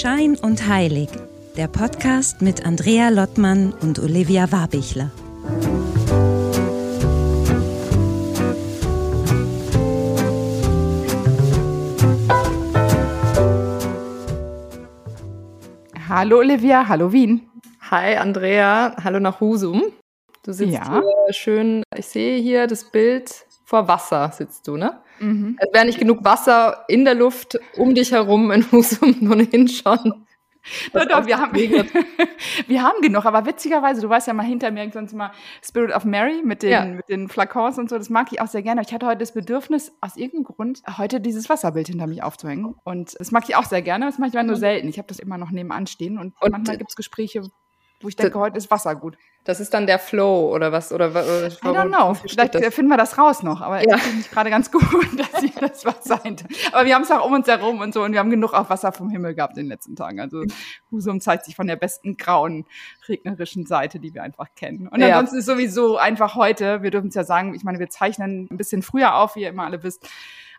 Schein und Heilig, der Podcast mit Andrea Lottmann und Olivia Warbichler. Hallo Olivia, hallo Wien. Hi Andrea, hallo nach Husum. Du sitzt ja. hier schön, ich sehe hier das Bild vor Wasser sitzt du, ne? Mhm. Es wäre nicht genug Wasser in der Luft um dich herum in Husum nur hinschauen. Doch, doch, wir haben, wir haben genug, aber witzigerweise, du weißt ja mal hinter mir sonst mal Spirit of Mary mit den, ja. mit den Flakons und so, das mag ich auch sehr gerne. Ich hatte heute das Bedürfnis, aus irgendeinem Grund, heute dieses Wasserbild hinter mich aufzuhängen. Und das mag ich auch sehr gerne, das mache ich aber nur selten. Ich habe das immer noch nebenan stehen und, und manchmal gibt es Gespräche, wo ich denke, heute ist Wasser gut. Das ist dann der Flow oder was? Oder, oder I don't know. Vielleicht das? finden wir das raus noch. Aber ja. ich finde gerade ganz gut, dass sie das was sein. Aber wir haben es auch um uns herum und so und wir haben genug auch Wasser vom Himmel gehabt in den letzten Tagen. Also Husum zeigt sich von der besten grauen, regnerischen Seite, die wir einfach kennen. Und ja. ansonsten ist sowieso einfach heute, wir dürfen es ja sagen, ich meine, wir zeichnen ein bisschen früher auf, wie ihr immer alle wisst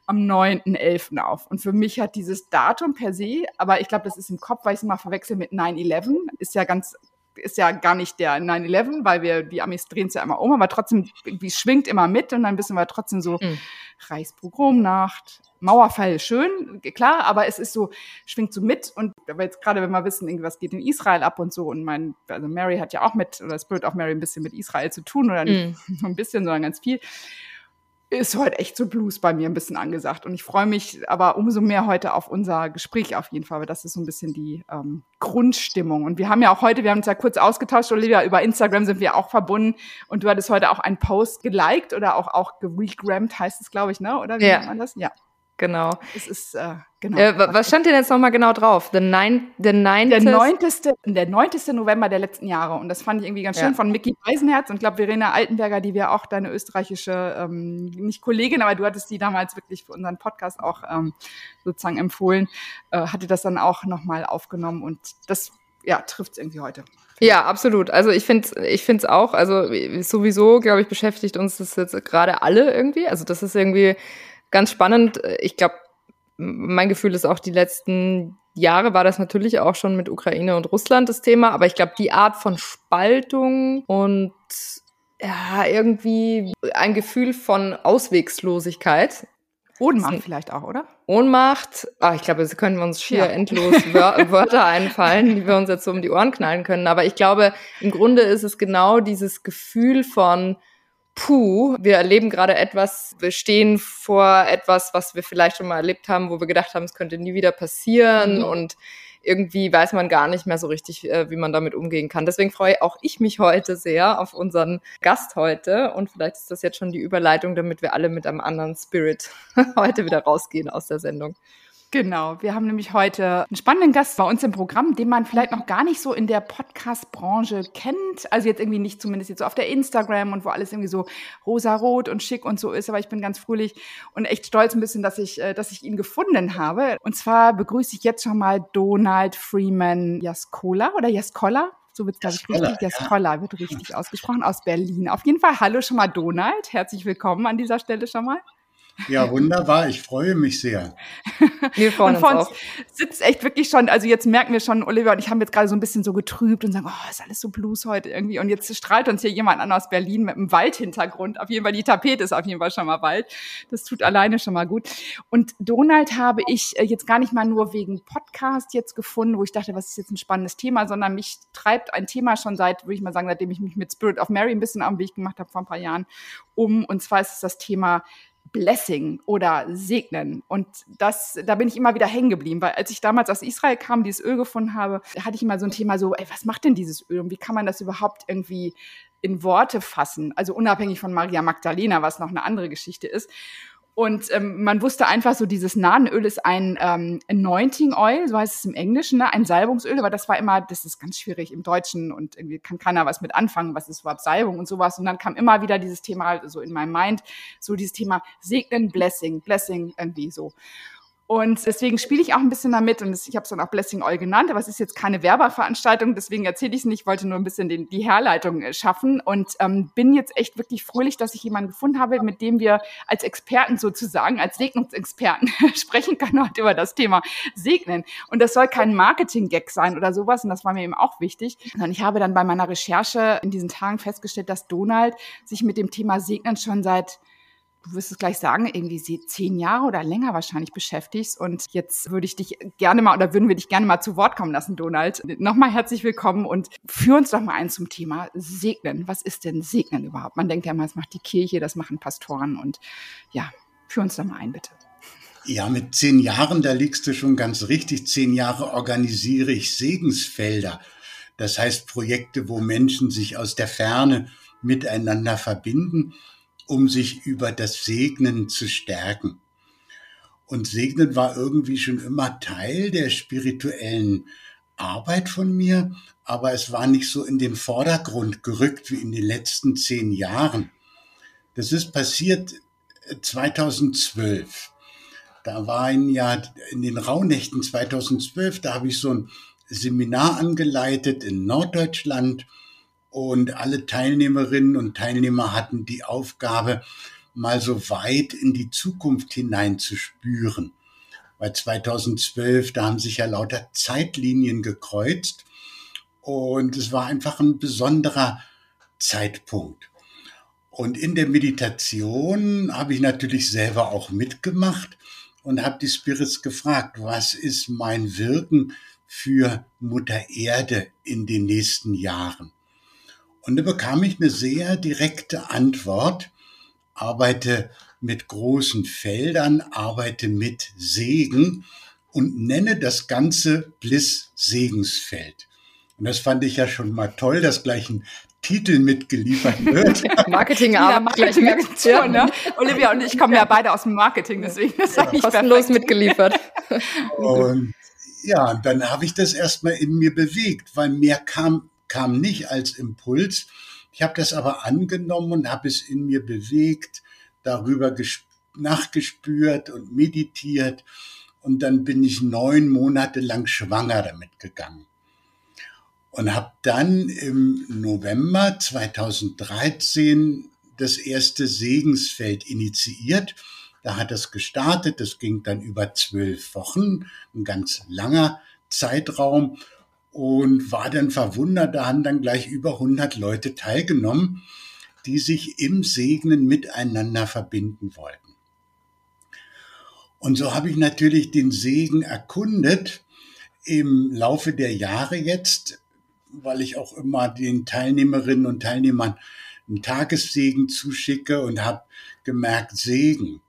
am 9.11. auf. Und für mich hat dieses Datum per se, aber ich glaube, das ist im Kopf, weil ich es immer verwechsel mit 9-11, ist ja ganz ist ja gar nicht der 9-11, weil wir, die Amis drehen es ja immer um, aber trotzdem irgendwie schwingt immer mit und dann wissen wir trotzdem so, mhm. Reichspogromnacht, Mauerfall schön, klar, aber es ist so, schwingt so mit und jetzt gerade wenn wir wissen, irgendwas geht in Israel ab und so und mein, also Mary hat ja auch mit, oder Spirit of Mary ein bisschen mit Israel zu tun oder nicht mm. nur ein bisschen, sondern ganz viel ist heute echt so Blues bei mir ein bisschen angesagt. Und ich freue mich aber umso mehr heute auf unser Gespräch auf jeden Fall, weil das ist so ein bisschen die ähm, Grundstimmung. Und wir haben ja auch heute, wir haben uns ja kurz ausgetauscht, Olivia, über Instagram sind wir auch verbunden. Und du hattest heute auch einen Post geliked oder auch, auch geregrammt, heißt es, glaube ich, ne? Oder wie ja. nennt man das? Ja. Genau. Es ist, äh, genau. Äh, was stand denn jetzt nochmal genau drauf? The nine, the nine der 9. Der 9. November der letzten Jahre. Und das fand ich irgendwie ganz schön ja. von Mickey Eisenherz und glaube Verena Altenberger, die wir auch deine österreichische, ähm, nicht Kollegin, aber du hattest die damals wirklich für unseren Podcast auch ähm, sozusagen empfohlen, äh, hatte das dann auch nochmal aufgenommen und das ja, trifft es irgendwie heute. Ja, absolut. Also ich finde ich finde es auch, also sowieso, glaube ich, beschäftigt uns das jetzt gerade alle irgendwie. Also das ist irgendwie ganz spannend. Ich glaube, mein Gefühl ist auch, die letzten Jahre war das natürlich auch schon mit Ukraine und Russland das Thema, aber ich glaube, die Art von Spaltung und ja, irgendwie ein Gefühl von Auswegslosigkeit. Ohnmacht vielleicht auch, oder? Ohnmacht. Ah, ich glaube, es können wir uns schier ja. endlos Wörter einfallen, die wir uns jetzt so um die Ohren knallen können. Aber ich glaube, im Grunde ist es genau dieses Gefühl von, puh, wir erleben gerade etwas, wir stehen vor etwas, was wir vielleicht schon mal erlebt haben, wo wir gedacht haben, es könnte nie wieder passieren mhm. und irgendwie weiß man gar nicht mehr so richtig, äh, wie man damit umgehen kann. Deswegen freue auch ich mich heute sehr auf unseren Gast heute und vielleicht ist das jetzt schon die Überleitung, damit wir alle mit einem anderen Spirit heute wieder rausgehen aus der Sendung. Genau, wir haben nämlich heute einen spannenden Gast bei uns im Programm, den man vielleicht noch gar nicht so in der Podcast-Branche kennt. Also jetzt irgendwie nicht zumindest jetzt so auf der Instagram und wo alles irgendwie so rosa-rot und schick und so ist. Aber ich bin ganz fröhlich und echt stolz ein bisschen, dass ich, äh, dass ich ihn gefunden habe. Und zwar begrüße ich jetzt schon mal Donald Freeman Jaskola oder Jaskola. So wird es, glaube ich, richtig. Jaskola ja. wird richtig ausgesprochen aus Berlin. Auf jeden Fall, hallo schon mal Donald. Herzlich willkommen an dieser Stelle schon mal. Ja, wunderbar. Ich freue mich sehr. Wir freuen und uns auch. sitzt echt wirklich schon, also jetzt merken wir schon, Oliver und ich haben jetzt gerade so ein bisschen so getrübt und sagen, oh, ist alles so Blues heute irgendwie. Und jetzt strahlt uns hier jemand an aus Berlin mit einem Waldhintergrund. Auf jeden Fall, die Tapete ist auf jeden Fall schon mal Wald. Das tut alleine schon mal gut. Und Donald habe ich äh, jetzt gar nicht mal nur wegen Podcast jetzt gefunden, wo ich dachte, was ist jetzt ein spannendes Thema, sondern mich treibt ein Thema schon seit, würde ich mal sagen, seitdem ich mich mit Spirit of Mary ein bisschen am Weg gemacht habe vor ein paar Jahren um. Und zwar ist es das Thema Blessing oder segnen. Und das, da bin ich immer wieder hängen geblieben, weil als ich damals aus Israel kam, dieses Öl gefunden habe, hatte ich immer so ein Thema so, ey, was macht denn dieses Öl und wie kann man das überhaupt irgendwie in Worte fassen? Also unabhängig von Maria Magdalena, was noch eine andere Geschichte ist. Und ähm, man wusste einfach so, dieses Nahenöl ist ein ähm, Anointing Oil, so heißt es im Englischen, ne? ein Salbungsöl, aber das war immer, das ist ganz schwierig im Deutschen und irgendwie kann keiner was mit anfangen, was ist überhaupt Salbung und sowas. Und dann kam immer wieder dieses Thema so in meinem Mind, so dieses Thema Segnen, Blessing, Blessing irgendwie so. Und deswegen spiele ich auch ein bisschen damit und ich habe es dann auch Blessing All genannt, aber es ist jetzt keine Werbeveranstaltung, deswegen erzähle ich es nicht, wollte nur ein bisschen den, die Herleitung äh, schaffen und ähm, bin jetzt echt wirklich fröhlich, dass ich jemanden gefunden habe, mit dem wir als Experten sozusagen, als Segnungsexperten sprechen können heute über das Thema Segnen. Und das soll kein Marketing-Gag sein oder sowas und das war mir eben auch wichtig, sondern ich habe dann bei meiner Recherche in diesen Tagen festgestellt, dass Donald sich mit dem Thema Segnen schon seit du wirst es gleich sagen, irgendwie zehn Jahre oder länger wahrscheinlich beschäftigst. Und jetzt würde ich dich gerne mal oder würden wir dich gerne mal zu Wort kommen lassen, Donald. Nochmal herzlich willkommen und führ uns doch mal ein zum Thema Segnen. Was ist denn Segnen überhaupt? Man denkt ja immer, das macht die Kirche, das machen Pastoren und ja, führ uns doch mal ein, bitte. Ja, mit zehn Jahren, da liegst du schon ganz richtig. Zehn Jahre organisiere ich Segensfelder. Das heißt Projekte, wo Menschen sich aus der Ferne miteinander verbinden um sich über das Segnen zu stärken. Und Segnen war irgendwie schon immer Teil der spirituellen Arbeit von mir, aber es war nicht so in den Vordergrund gerückt wie in den letzten zehn Jahren. Das ist passiert 2012. Äh, da war ein Jahr in den Rauhnächten 2012, da habe ich so ein Seminar angeleitet in Norddeutschland und alle Teilnehmerinnen und Teilnehmer hatten die Aufgabe, mal so weit in die Zukunft hineinzuspüren. Bei 2012, da haben sich ja lauter Zeitlinien gekreuzt und es war einfach ein besonderer Zeitpunkt. Und in der Meditation habe ich natürlich selber auch mitgemacht und habe die Spirits gefragt, was ist mein Wirken für Mutter Erde in den nächsten Jahren? Und da bekam ich eine sehr direkte Antwort. Arbeite mit großen Feldern, arbeite mit Segen und nenne das Ganze Bliss-Segensfeld. Und das fand ich ja schon mal toll, dass gleich ein Titel mitgeliefert wird. Marketing ja, Marketing ja. ne? Olivia und ich kommen ja beide aus dem Marketing, deswegen ist ja, eigentlich kostenlos perfekt. mitgeliefert. Und ja, dann habe ich das erstmal in mir bewegt, weil mehr kam kam nicht als Impuls. Ich habe das aber angenommen und habe es in mir bewegt, darüber nachgespürt und meditiert. Und dann bin ich neun Monate lang schwanger damit gegangen. Und habe dann im November 2013 das erste Segensfeld initiiert. Da hat es gestartet. Das ging dann über zwölf Wochen, ein ganz langer Zeitraum und war dann verwundert, da haben dann gleich über 100 Leute teilgenommen, die sich im Segnen miteinander verbinden wollten. Und so habe ich natürlich den Segen erkundet im Laufe der Jahre jetzt, weil ich auch immer den Teilnehmerinnen und Teilnehmern einen Tagessegen zuschicke und habe gemerkt, Segen,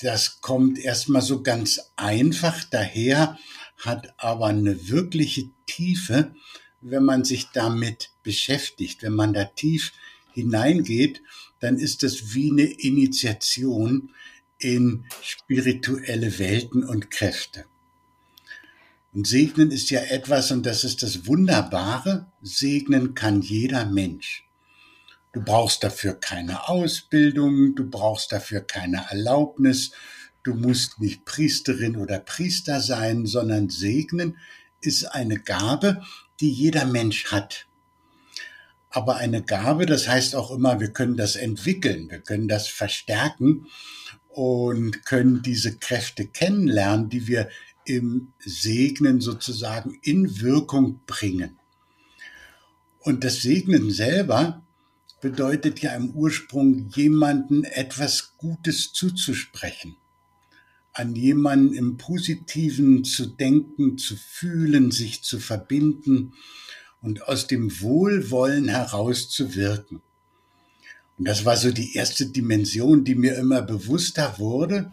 das kommt erstmal so ganz einfach daher, hat aber eine wirkliche Tiefe, wenn man sich damit beschäftigt. Wenn man da tief hineingeht, dann ist das wie eine Initiation in spirituelle Welten und Kräfte. Und segnen ist ja etwas, und das ist das Wunderbare, segnen kann jeder Mensch. Du brauchst dafür keine Ausbildung, du brauchst dafür keine Erlaubnis, Du musst nicht Priesterin oder Priester sein, sondern segnen ist eine Gabe, die jeder Mensch hat. Aber eine Gabe, das heißt auch immer, wir können das entwickeln, wir können das verstärken und können diese Kräfte kennenlernen, die wir im Segnen sozusagen in Wirkung bringen. Und das Segnen selber bedeutet ja im Ursprung jemanden etwas Gutes zuzusprechen an jemanden im Positiven zu denken, zu fühlen, sich zu verbinden und aus dem Wohlwollen heraus zu wirken. Und das war so die erste Dimension, die mir immer bewusster wurde,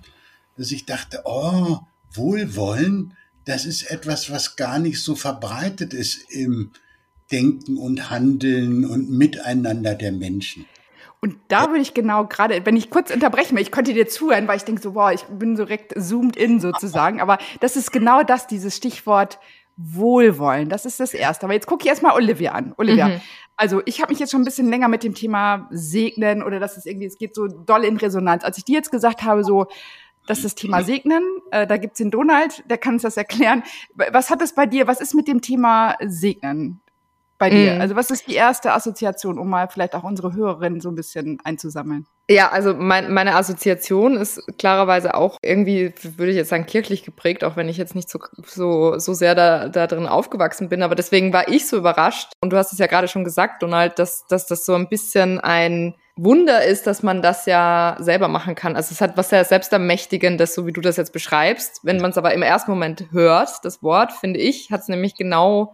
dass ich dachte, oh, Wohlwollen, das ist etwas, was gar nicht so verbreitet ist im Denken und Handeln und Miteinander der Menschen. Und da würde ich genau gerade, wenn ich kurz unterbrechen will, ich konnte dir zuhören, weil ich denke so, wow, ich bin so direkt zoomed in sozusagen. Aber das ist genau das, dieses Stichwort Wohlwollen. Das ist das Erste. Aber jetzt gucke ich erstmal Olivia an. Olivia, mhm. also ich habe mich jetzt schon ein bisschen länger mit dem Thema Segnen oder dass es irgendwie, es geht so doll in Resonanz. Als ich dir jetzt gesagt habe, so, Das ist das Thema Segnen. Äh, da gibt's den Donald, der kann uns das erklären. Was hat es bei dir, was ist mit dem Thema Segnen bei dir? Mhm. Also was ist die erste Assoziation, um mal vielleicht auch unsere Hörerinnen so ein bisschen einzusammeln? Ja, also mein, meine Assoziation ist klarerweise auch irgendwie, würde ich jetzt sagen, kirchlich geprägt, auch wenn ich jetzt nicht so, so, so sehr da, da drin aufgewachsen bin. Aber deswegen war ich so überrascht. Und du hast es ja gerade schon gesagt, Donald, dass, dass das so ein bisschen ein Wunder ist, dass man das ja selber machen kann. Also es hat was sehr selbstermächtigendes, so wie du das jetzt beschreibst. Wenn man es aber im ersten Moment hört, das Wort, finde ich, hat es nämlich genau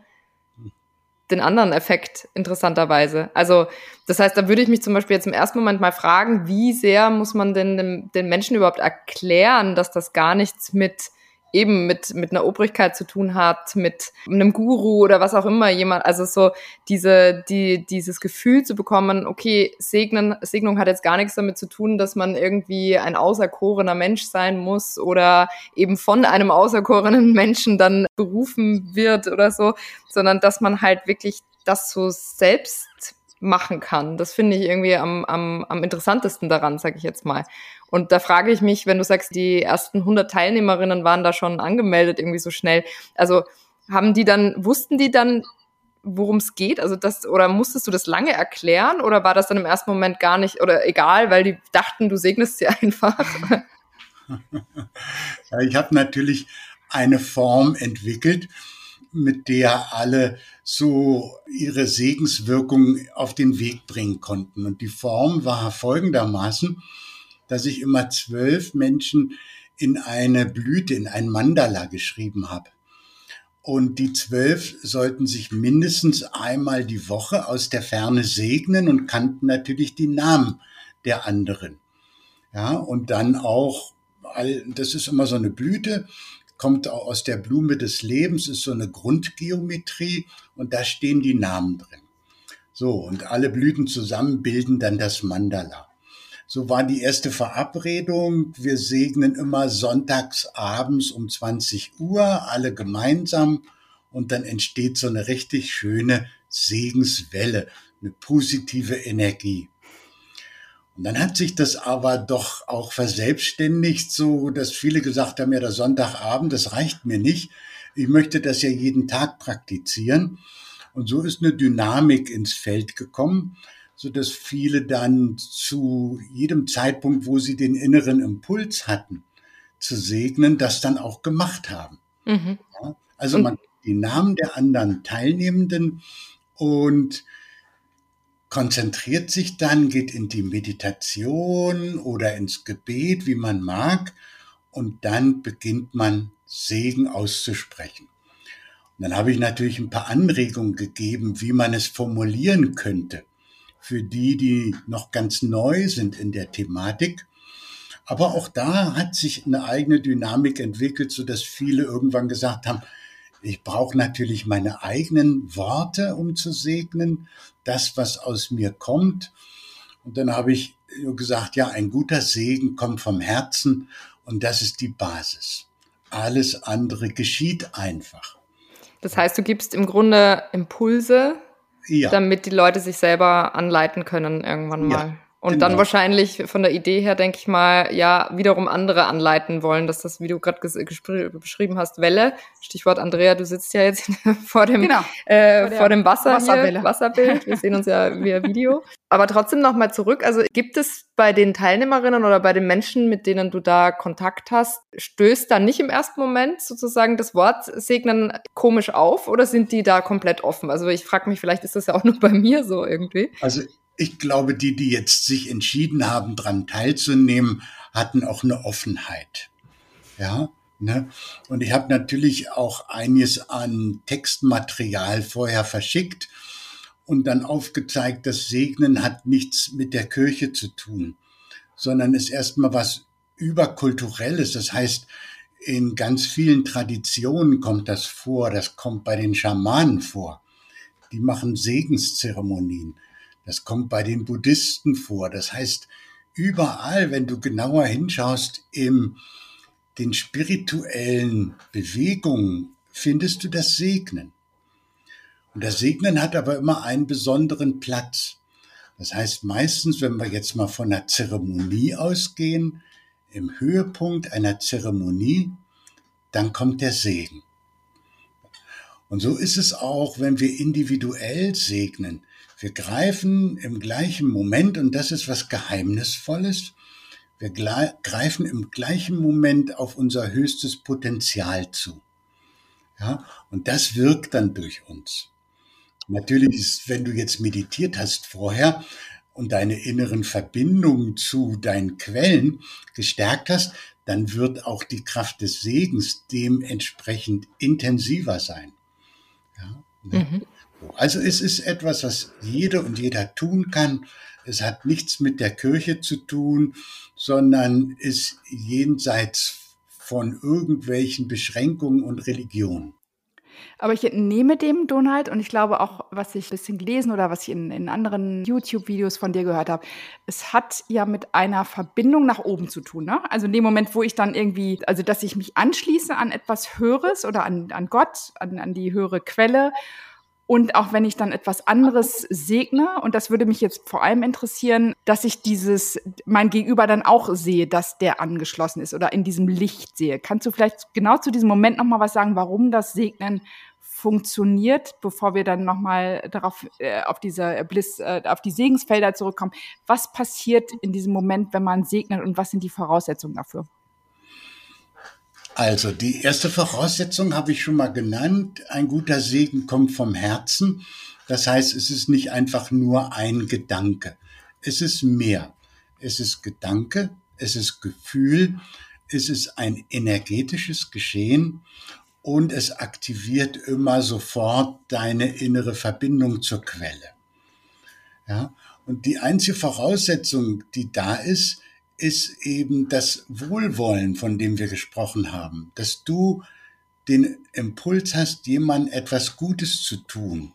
den anderen Effekt interessanterweise. Also das heißt, da würde ich mich zum Beispiel jetzt im ersten Moment mal fragen, wie sehr muss man denn den, den Menschen überhaupt erklären, dass das gar nichts mit eben mit, mit einer Obrigkeit zu tun hat, mit einem Guru oder was auch immer jemand, also so diese, die, dieses Gefühl zu bekommen, okay, Segnen, Segnung hat jetzt gar nichts damit zu tun, dass man irgendwie ein auserkorener Mensch sein muss oder eben von einem auserkorenen Menschen dann berufen wird oder so, sondern dass man halt wirklich das so selbst machen kann. Das finde ich irgendwie am, am, am interessantesten daran, sage ich jetzt mal. Und da frage ich mich, wenn du sagst, die ersten 100 Teilnehmerinnen waren da schon angemeldet irgendwie so schnell. Also haben die dann, wussten die dann, worum es geht? Also das, oder musstest du das lange erklären oder war das dann im ersten Moment gar nicht oder egal, weil die dachten, du segnest sie einfach? ja, ich habe natürlich eine Form entwickelt, mit der alle so ihre Segenswirkung auf den Weg bringen konnten. Und die Form war folgendermaßen, dass ich immer zwölf Menschen in eine Blüte, in ein Mandala geschrieben habe. Und die zwölf sollten sich mindestens einmal die Woche aus der Ferne segnen und kannten natürlich die Namen der anderen. Ja, und dann auch, das ist immer so eine Blüte, kommt aus der Blume des Lebens, ist so eine Grundgeometrie und da stehen die Namen drin. So, und alle Blüten zusammen bilden dann das Mandala. So war die erste Verabredung. Wir segnen immer sonntags abends um 20 Uhr, alle gemeinsam. Und dann entsteht so eine richtig schöne Segenswelle, eine positive Energie. Und dann hat sich das aber doch auch verselbstständigt, so dass viele gesagt haben, ja, der Sonntagabend, das reicht mir nicht. Ich möchte das ja jeden Tag praktizieren. Und so ist eine Dynamik ins Feld gekommen so dass viele dann zu jedem Zeitpunkt, wo sie den inneren Impuls hatten, zu segnen, das dann auch gemacht haben. Mhm. Ja, also man die Namen der anderen Teilnehmenden und konzentriert sich dann, geht in die Meditation oder ins Gebet, wie man mag, und dann beginnt man Segen auszusprechen. Und dann habe ich natürlich ein paar Anregungen gegeben, wie man es formulieren könnte für die, die noch ganz neu sind in der Thematik. Aber auch da hat sich eine eigene Dynamik entwickelt, so dass viele irgendwann gesagt haben, ich brauche natürlich meine eigenen Worte, um zu segnen, das, was aus mir kommt. Und dann habe ich gesagt, ja, ein guter Segen kommt vom Herzen und das ist die Basis. Alles andere geschieht einfach. Das heißt, du gibst im Grunde Impulse, ja. damit die Leute sich selber anleiten können irgendwann mal. Ja, und genau. dann wahrscheinlich von der Idee her, denke ich mal, ja, wiederum andere anleiten wollen, dass das, wie du gerade beschrieben hast, Welle, Stichwort Andrea, du sitzt ja jetzt vor dem, genau. äh, vor, vor, dem Wasser Wasserwelle. Hier, Wasserbild, wir sehen uns ja via Video. Aber trotzdem nochmal zurück, also gibt es bei den Teilnehmerinnen oder bei den Menschen, mit denen du da Kontakt hast, stößt da nicht im ersten Moment sozusagen das Wort Segnen komisch auf oder sind die da komplett offen? Also ich frage mich, vielleicht ist das ja auch nur bei mir so irgendwie. Also ich glaube, die, die jetzt sich entschieden haben, daran teilzunehmen, hatten auch eine Offenheit. Ja, ne? Und ich habe natürlich auch einiges an Textmaterial vorher verschickt und dann aufgezeigt, das Segnen hat nichts mit der Kirche zu tun, sondern ist erstmal was überkulturelles. Das heißt, in ganz vielen Traditionen kommt das vor. Das kommt bei den Schamanen vor. Die machen Segenszeremonien. Das kommt bei den Buddhisten vor. Das heißt, überall, wenn du genauer hinschaust, in den spirituellen Bewegungen findest du das Segnen. Und das Segnen hat aber immer einen besonderen Platz. Das heißt, meistens, wenn wir jetzt mal von einer Zeremonie ausgehen, im Höhepunkt einer Zeremonie, dann kommt der Segen. Und so ist es auch, wenn wir individuell segnen. Wir greifen im gleichen Moment, und das ist was Geheimnisvolles, wir greifen im gleichen Moment auf unser höchstes Potenzial zu. Ja, und das wirkt dann durch uns. Natürlich ist, wenn du jetzt meditiert hast vorher und deine inneren Verbindungen zu deinen Quellen gestärkt hast, dann wird auch die Kraft des Segens dementsprechend intensiver sein. Ja, ne? mhm. Also es ist etwas, was jede und jeder tun kann. Es hat nichts mit der Kirche zu tun, sondern ist jenseits von irgendwelchen Beschränkungen und Religionen. Aber ich entnehme dem, Donald, und ich glaube auch, was ich ein bisschen gelesen oder was ich in, in anderen YouTube-Videos von dir gehört habe, es hat ja mit einer Verbindung nach oben zu tun. Ne? Also in dem Moment, wo ich dann irgendwie, also dass ich mich anschließe an etwas Höheres oder an, an Gott, an, an die höhere Quelle und auch wenn ich dann etwas anderes segne, und das würde mich jetzt vor allem interessieren, dass ich dieses, mein Gegenüber dann auch sehe, dass der angeschlossen ist oder in diesem Licht sehe. Kannst du vielleicht genau zu diesem Moment nochmal was sagen, warum das Segnen funktioniert, bevor wir dann nochmal darauf, äh, auf diese Bliss, äh, auf die Segensfelder zurückkommen? Was passiert in diesem Moment, wenn man segnet und was sind die Voraussetzungen dafür? Also die erste Voraussetzung habe ich schon mal genannt. Ein guter Segen kommt vom Herzen. Das heißt, es ist nicht einfach nur ein Gedanke. Es ist mehr. Es ist Gedanke, es ist Gefühl, es ist ein energetisches Geschehen und es aktiviert immer sofort deine innere Verbindung zur Quelle. Ja, und die einzige Voraussetzung, die da ist, ist eben das Wohlwollen, von dem wir gesprochen haben, dass du den Impuls hast, jemandem etwas Gutes zu tun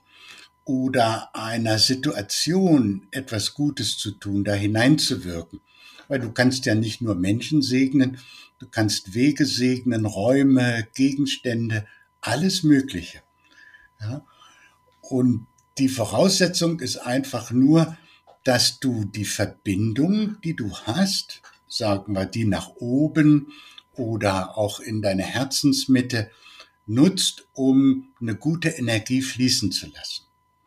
oder einer Situation etwas Gutes zu tun, da hineinzuwirken. Weil du kannst ja nicht nur Menschen segnen, du kannst Wege segnen, Räume, Gegenstände, alles Mögliche. Ja? Und die Voraussetzung ist einfach nur, dass du die Verbindung, die du hast, sagen wir die nach oben oder auch in deine Herzensmitte, nutzt, um eine gute Energie fließen zu lassen.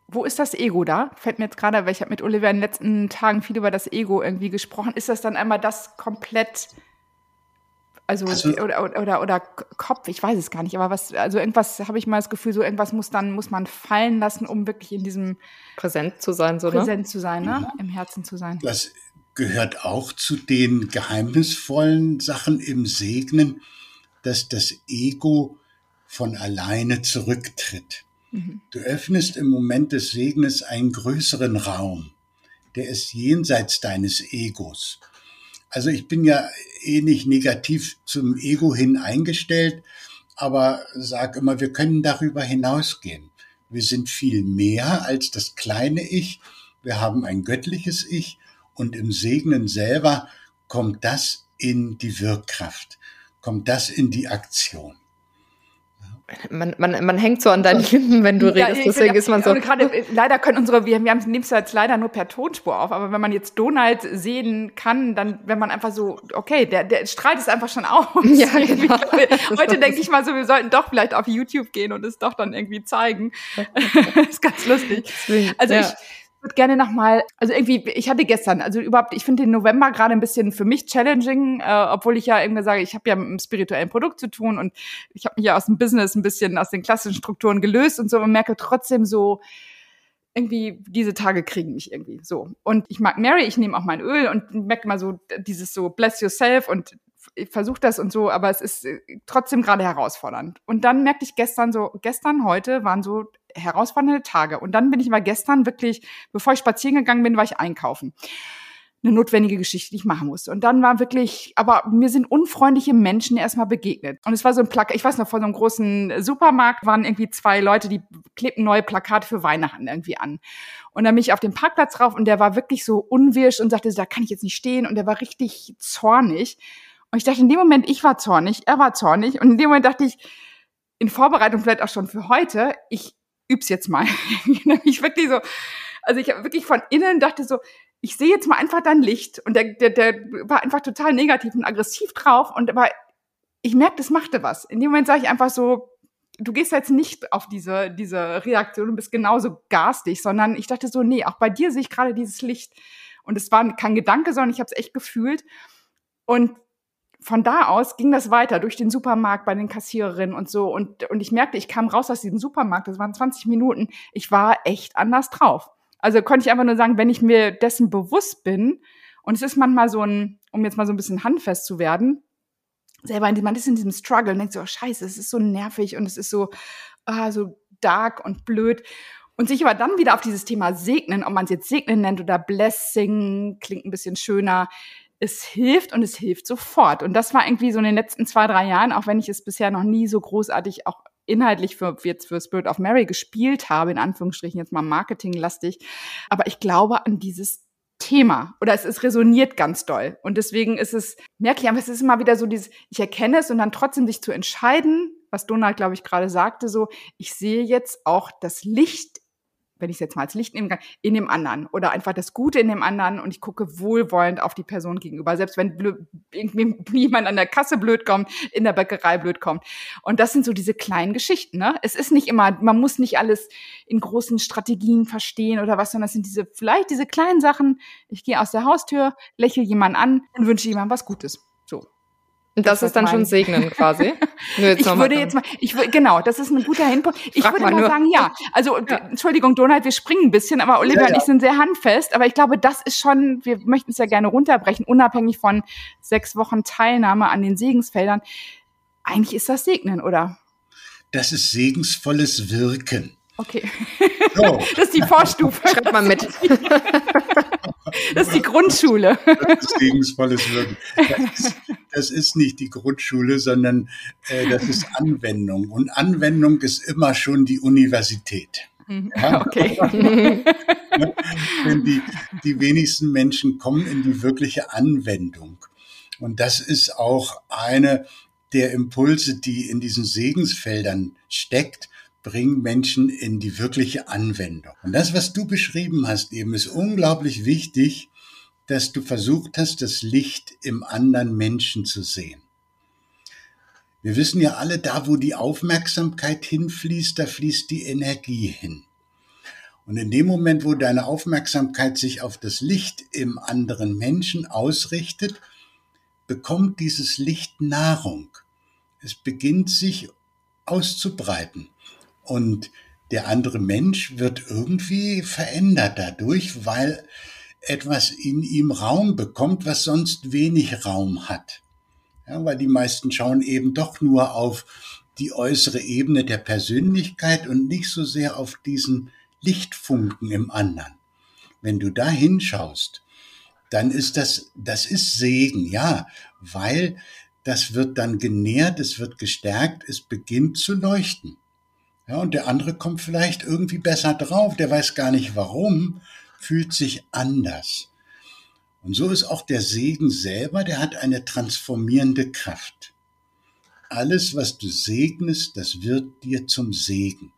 Wo ist das Ego da? Fällt mir jetzt gerade, weil ich habe mit Oliver in den letzten Tagen viel über das Ego irgendwie gesprochen. Ist das dann einmal das komplett also, also oder, oder, oder Kopf, ich weiß es gar nicht, aber was, also irgendwas habe ich mal das Gefühl, so irgendwas muss dann, muss man fallen lassen, um wirklich in diesem Präsent zu sein, so, ne? Präsent zu sein, ne? Ja. Im Herzen zu sein. Das gehört auch zu den geheimnisvollen Sachen im Segnen, dass das Ego von alleine zurücktritt. Mhm. Du öffnest im Moment des Segnes einen größeren Raum, der ist jenseits deines Egos. Also ich bin ja eh nicht negativ zum Ego hin eingestellt, aber sag immer, wir können darüber hinausgehen. Wir sind viel mehr als das kleine Ich. Wir haben ein göttliches Ich und im Segnen selber kommt das in die Wirkkraft, kommt das in die Aktion. Man, man, man hängt so an deinen Lippen, wenn du redest, ja, deswegen ist man so. Gerade, äh, leider können unsere, wir, wir nehmen es jetzt leider nur per Tonspur auf, aber wenn man jetzt Donald sehen kann, dann, wenn man einfach so, okay, der, der strahlt es einfach schon aus. Ja, genau. Heute denke ich mal so, wir sollten doch vielleicht auf YouTube gehen und es doch dann irgendwie zeigen. das ist ganz lustig. Also ja. ich, würde gerne nochmal, also irgendwie, ich hatte gestern, also überhaupt, ich finde den November gerade ein bisschen für mich challenging, äh, obwohl ich ja irgendwie sage, ich habe ja mit einem spirituellen Produkt zu tun und ich habe mich ja aus dem Business ein bisschen aus den klassischen Strukturen gelöst und so und merke trotzdem so, irgendwie diese Tage kriegen mich irgendwie so. Und ich mag Mary, ich nehme auch mein Öl und merke mal so dieses so bless yourself und ich versuche das und so, aber es ist äh, trotzdem gerade herausfordernd. Und dann merkte ich gestern so, gestern, heute waren so herausfordernde Tage. Und dann bin ich mal gestern wirklich, bevor ich spazieren gegangen bin, war ich einkaufen. Eine notwendige Geschichte, die ich machen musste. Und dann war wirklich, aber mir sind unfreundliche Menschen erstmal begegnet. Und es war so ein Plakat, ich weiß noch, vor so einem großen Supermarkt waren irgendwie zwei Leute, die klebten neue Plakate für Weihnachten irgendwie an. Und dann bin ich auf den Parkplatz rauf und der war wirklich so unwirsch und sagte, da kann ich jetzt nicht stehen. Und der war richtig zornig. Und ich dachte, in dem Moment, ich war zornig, er war zornig. Und in dem Moment dachte ich, in Vorbereitung vielleicht auch schon für heute, ich üb's jetzt mal. ich wirklich so, also ich wirklich von innen dachte so, ich sehe jetzt mal einfach dein Licht. Und der, der, der war einfach total negativ und aggressiv drauf. Und aber ich merke, das machte was. In dem Moment sage ich einfach so, du gehst jetzt nicht auf diese, diese Reaktion und bist genauso garstig, sondern ich dachte so, nee, auch bei dir sehe ich gerade dieses Licht. Und es war kein Gedanke, sondern ich habe es echt gefühlt. Und von da aus ging das weiter durch den Supermarkt bei den Kassiererinnen und so. Und, und ich merkte, ich kam raus aus diesem Supermarkt, das waren 20 Minuten, ich war echt anders drauf. Also konnte ich einfach nur sagen, wenn ich mir dessen bewusst bin, und es ist manchmal so ein, um jetzt mal so ein bisschen handfest zu werden, selber man ist in diesem Struggle und denkt so, oh, scheiße, es ist so nervig und es ist so, ah, so dark und blöd. Und sich aber dann wieder auf dieses Thema segnen, ob man es jetzt segnen nennt oder blessing, klingt ein bisschen schöner, es hilft und es hilft sofort. Und das war irgendwie so in den letzten zwei, drei Jahren, auch wenn ich es bisher noch nie so großartig auch inhaltlich für jetzt für Spirit of Mary gespielt habe, in Anführungsstrichen jetzt mal marketinglastig. Aber ich glaube an dieses Thema oder es, es resoniert ganz doll. Und deswegen ist es, merke ich einfach, es ist immer wieder so dieses, ich erkenne es und dann trotzdem sich zu entscheiden, was Donald, glaube ich, gerade sagte, so, ich sehe jetzt auch das Licht wenn ich es jetzt mal als Licht nehmen kann, in dem anderen oder einfach das Gute in dem anderen und ich gucke wohlwollend auf die Person gegenüber, selbst wenn blöd, jemand an der Kasse blöd kommt, in der Bäckerei blöd kommt. Und das sind so diese kleinen Geschichten. Ne? Es ist nicht immer, man muss nicht alles in großen Strategien verstehen oder was, sondern es sind diese vielleicht diese kleinen Sachen. Ich gehe aus der Haustür, lächle jemanden an und wünsche jemandem was Gutes. Und das, das ist dann schon Segnen quasi. ich würde jetzt mal, ich würde, genau, das ist ein guter Input. Ich Frag würde mal, mal sagen, ja. Also, ja. Entschuldigung, Donald, wir springen ein bisschen, aber Olivia ja, ja. und ich sind sehr handfest. Aber ich glaube, das ist schon, wir möchten es ja gerne runterbrechen, unabhängig von sechs Wochen Teilnahme an den Segensfeldern. Eigentlich ist das Segnen, oder? Das ist segensvolles Wirken. Okay. So. Das ist die Vorstufe. Schreibt mal mit. Das ist die Grundschule. Das ist Wirken. Das ist, das ist nicht die Grundschule, sondern äh, das ist Anwendung. Und Anwendung ist immer schon die Universität. Mhm. Ja? Okay. Denn die, die wenigsten Menschen kommen in die wirkliche Anwendung. Und das ist auch eine der Impulse, die in diesen Segensfeldern steckt bringen Menschen in die wirkliche Anwendung. Und das, was du beschrieben hast, eben ist unglaublich wichtig, dass du versucht hast, das Licht im anderen Menschen zu sehen. Wir wissen ja alle, da wo die Aufmerksamkeit hinfließt, da fließt die Energie hin. Und in dem Moment, wo deine Aufmerksamkeit sich auf das Licht im anderen Menschen ausrichtet, bekommt dieses Licht Nahrung. Es beginnt sich auszubreiten. Und der andere Mensch wird irgendwie verändert dadurch, weil etwas in ihm Raum bekommt, was sonst wenig Raum hat. Ja, weil die meisten schauen eben doch nur auf die äußere Ebene der Persönlichkeit und nicht so sehr auf diesen Lichtfunken im anderen. Wenn du da hinschaust, dann ist das, das ist Segen, ja, weil das wird dann genährt, es wird gestärkt, es beginnt zu leuchten. Ja, und der andere kommt vielleicht irgendwie besser drauf, der weiß gar nicht warum, fühlt sich anders. Und so ist auch der Segen selber, der hat eine transformierende Kraft. Alles, was du segnest, das wird dir zum Segen.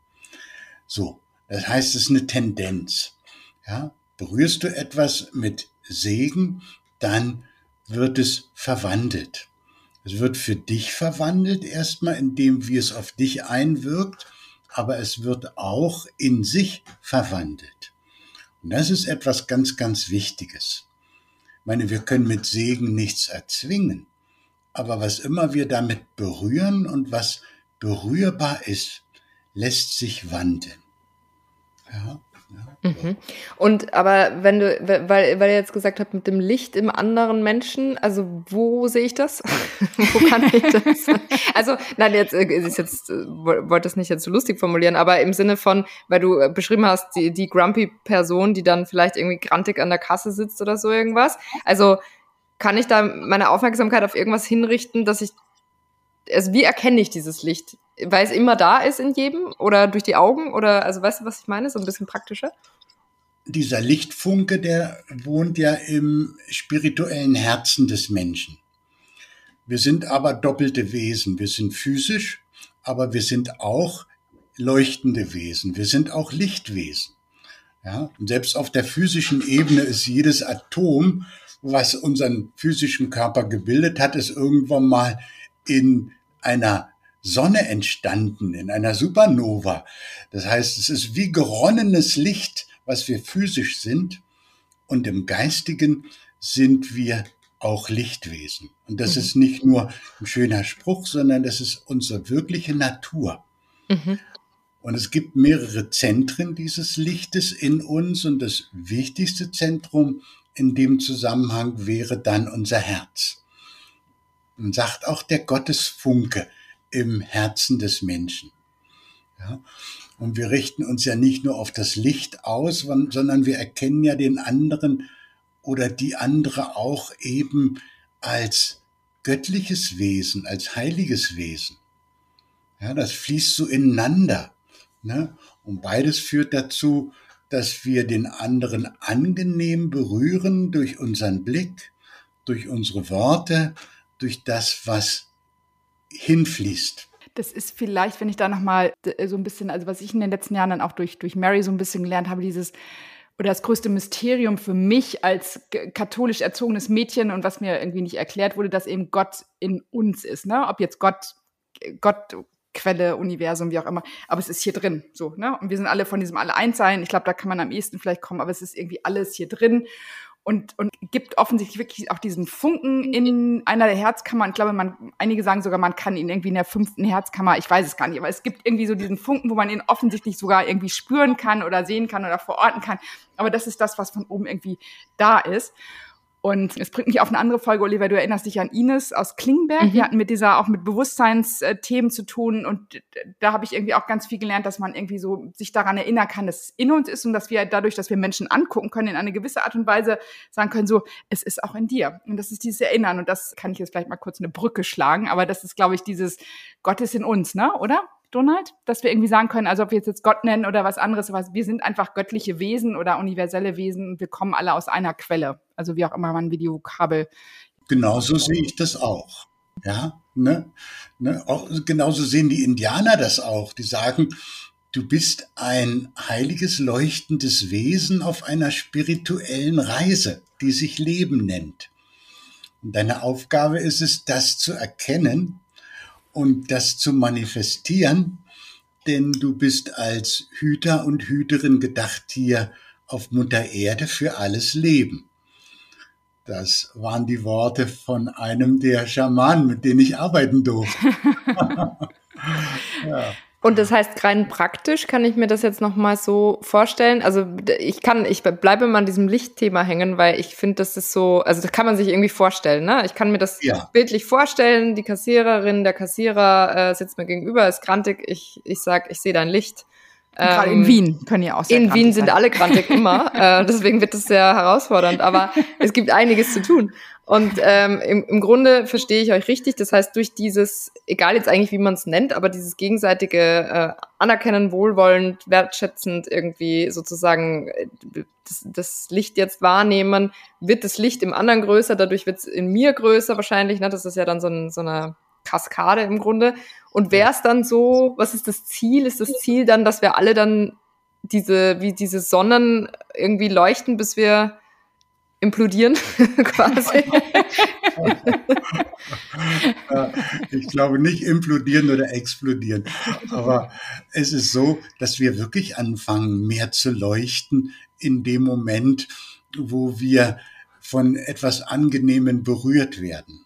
So, das heißt, es ist eine Tendenz. Ja, berührst du etwas mit Segen, dann wird es verwandelt. Es wird für dich verwandelt erstmal, indem wie es auf dich einwirkt aber es wird auch in sich verwandelt. Und das ist etwas ganz, ganz Wichtiges. Ich meine, wir können mit Segen nichts erzwingen, aber was immer wir damit berühren und was berührbar ist, lässt sich wandeln. Ja. Mhm. Und aber wenn du, weil, weil ihr jetzt gesagt habt, mit dem Licht im anderen Menschen, also wo sehe ich das? wo kann ich das? also, nein, jetzt äh, ist jetzt, äh, wollte das nicht jetzt so lustig formulieren, aber im Sinne von, weil du äh, beschrieben hast, die, die grumpy Person, die dann vielleicht irgendwie grantig an der Kasse sitzt oder so irgendwas. Also kann ich da meine Aufmerksamkeit auf irgendwas hinrichten, dass ich also wie erkenne ich dieses Licht? Weil es immer da ist in jedem oder durch die Augen oder also weißt du, was ich meine? So ein bisschen praktischer. Dieser Lichtfunke, der wohnt ja im spirituellen Herzen des Menschen. Wir sind aber doppelte Wesen. Wir sind physisch, aber wir sind auch leuchtende Wesen. Wir sind auch Lichtwesen. Ja, und selbst auf der physischen Ebene ist jedes Atom, was unseren physischen Körper gebildet hat, ist irgendwann mal in einer Sonne entstanden, in einer Supernova. Das heißt, es ist wie geronnenes Licht, was wir physisch sind. Und im Geistigen sind wir auch Lichtwesen. Und das mhm. ist nicht nur ein schöner Spruch, sondern das ist unsere wirkliche Natur. Mhm. Und es gibt mehrere Zentren dieses Lichtes in uns und das wichtigste Zentrum in dem Zusammenhang wäre dann unser Herz. Man sagt auch der Gottesfunke im Herzen des Menschen. Ja? Und wir richten uns ja nicht nur auf das Licht aus, sondern wir erkennen ja den anderen oder die andere auch eben als göttliches Wesen, als heiliges Wesen. Ja, das fließt so ineinander. Ne? Und beides führt dazu, dass wir den anderen angenehm berühren durch unseren Blick, durch unsere Worte, durch das, was hinfließt. Das ist vielleicht, wenn ich da nochmal so ein bisschen, also was ich in den letzten Jahren dann auch durch, durch Mary so ein bisschen gelernt habe, dieses, oder das größte Mysterium für mich als katholisch erzogenes Mädchen und was mir irgendwie nicht erklärt wurde, dass eben Gott in uns ist, ne? Ob jetzt Gott, Gott, Quelle, Universum, wie auch immer. Aber es ist hier drin, so, ne? Und wir sind alle von diesem alle eins sein. Ich glaube, da kann man am ehesten vielleicht kommen, aber es ist irgendwie alles hier drin und, und gibt offensichtlich wirklich auch diesen Funken in einer der Herzkammern. Ich glaube, man, einige sagen sogar, man kann ihn irgendwie in der fünften Herzkammer, ich weiß es gar nicht, aber es gibt irgendwie so diesen Funken, wo man ihn offensichtlich sogar irgendwie spüren kann oder sehen kann oder verorten kann. Aber das ist das, was von oben irgendwie da ist. Und es bringt mich auf eine andere Folge, Oliver, du erinnerst dich an Ines aus Klingenberg. Mhm. Wir hatten mit dieser auch mit Bewusstseinsthemen zu tun und da habe ich irgendwie auch ganz viel gelernt, dass man irgendwie so sich daran erinnern kann, dass es in uns ist und dass wir dadurch, dass wir Menschen angucken können, in eine gewisse Art und Weise sagen können, so, es ist auch in dir. Und das ist dieses Erinnern und das kann ich jetzt vielleicht mal kurz eine Brücke schlagen, aber das ist, glaube ich, dieses Gott ist in uns, ne, oder? Donald, dass wir irgendwie sagen können, also ob wir jetzt Gott nennen oder was anderes, aber wir sind einfach göttliche Wesen oder universelle Wesen. Wir kommen alle aus einer Quelle. Also wie auch immer man wie die Vokabel. Genauso sehe ich das auch. Ja, ne? ne? Auch, genauso sehen die Indianer das auch. Die sagen, du bist ein heiliges, leuchtendes Wesen auf einer spirituellen Reise, die sich Leben nennt. Und deine Aufgabe ist es, das zu erkennen und das zu manifestieren, denn du bist als Hüter und Hüterin gedacht hier auf Mutter Erde für alles Leben. Das waren die Worte von einem der Schamanen, mit denen ich arbeiten durfte. ja. Und das heißt, rein praktisch kann ich mir das jetzt nochmal so vorstellen. Also ich kann, ich bleibe immer an diesem Lichtthema hängen, weil ich finde, das ist so, also das kann man sich irgendwie vorstellen, ne? Ich kann mir das ja. bildlich vorstellen. Die Kassiererin, der Kassierer äh, sitzt mir gegenüber, ist grantig. Ich, ich sag, ich sehe dein Licht. Gerade in ähm, Wien können ja auch sehr In Wien sind alle grantig immer, äh, deswegen wird das sehr herausfordernd, aber es gibt einiges zu tun. Und ähm, im, im Grunde verstehe ich euch richtig. Das heißt, durch dieses, egal jetzt eigentlich, wie man es nennt, aber dieses gegenseitige äh, Anerkennen, wohlwollend, wertschätzend irgendwie sozusagen äh, das, das Licht jetzt wahrnehmen, wird das Licht im anderen größer, dadurch wird es in mir größer wahrscheinlich. Ne? Das ist ja dann so, ein, so eine Kaskade im Grunde. Und wäre es dann so, was ist das Ziel? Ist das Ziel dann, dass wir alle dann diese, wie diese Sonnen irgendwie leuchten, bis wir implodieren quasi. ich glaube nicht implodieren oder explodieren. Aber es ist so, dass wir wirklich anfangen, mehr zu leuchten in dem Moment, wo wir von etwas Angenehmen berührt werden.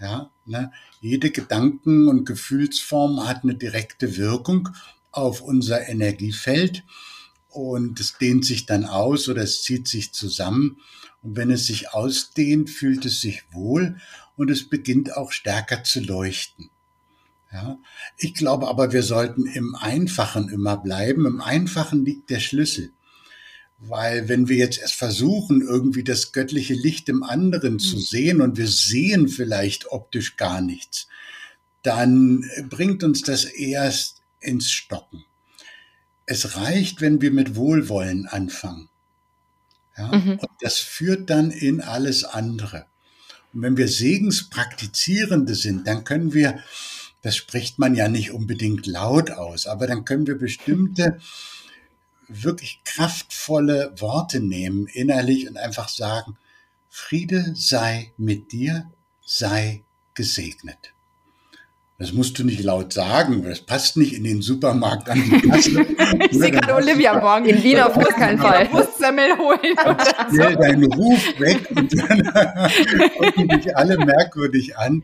Ja, ne? Jede Gedanken- und Gefühlsform hat eine direkte Wirkung auf unser Energiefeld und es dehnt sich dann aus oder es zieht sich zusammen. Und wenn es sich ausdehnt, fühlt es sich wohl und es beginnt auch stärker zu leuchten. Ja, ich glaube aber, wir sollten im Einfachen immer bleiben. Im Einfachen liegt der Schlüssel. Weil wenn wir jetzt erst versuchen, irgendwie das göttliche Licht im anderen zu mhm. sehen und wir sehen vielleicht optisch gar nichts, dann bringt uns das erst ins Stocken. Es reicht, wenn wir mit Wohlwollen anfangen. Ja? Mhm. Und das führt dann in alles andere. Und wenn wir Segenspraktizierende sind, dann können wir, das spricht man ja nicht unbedingt laut aus, aber dann können wir bestimmte wirklich kraftvolle Worte nehmen innerlich und einfach sagen, Friede sei mit dir, sei gesegnet. Das musst du nicht laut sagen, das passt nicht in den Supermarkt an die Kasse. ich sehe gerade Olivia morgen in Wien auf keinen Fall. Wurstsemmel holen. Schnell so. deinen Ruf weg und dann gucken dich alle merkwürdig an.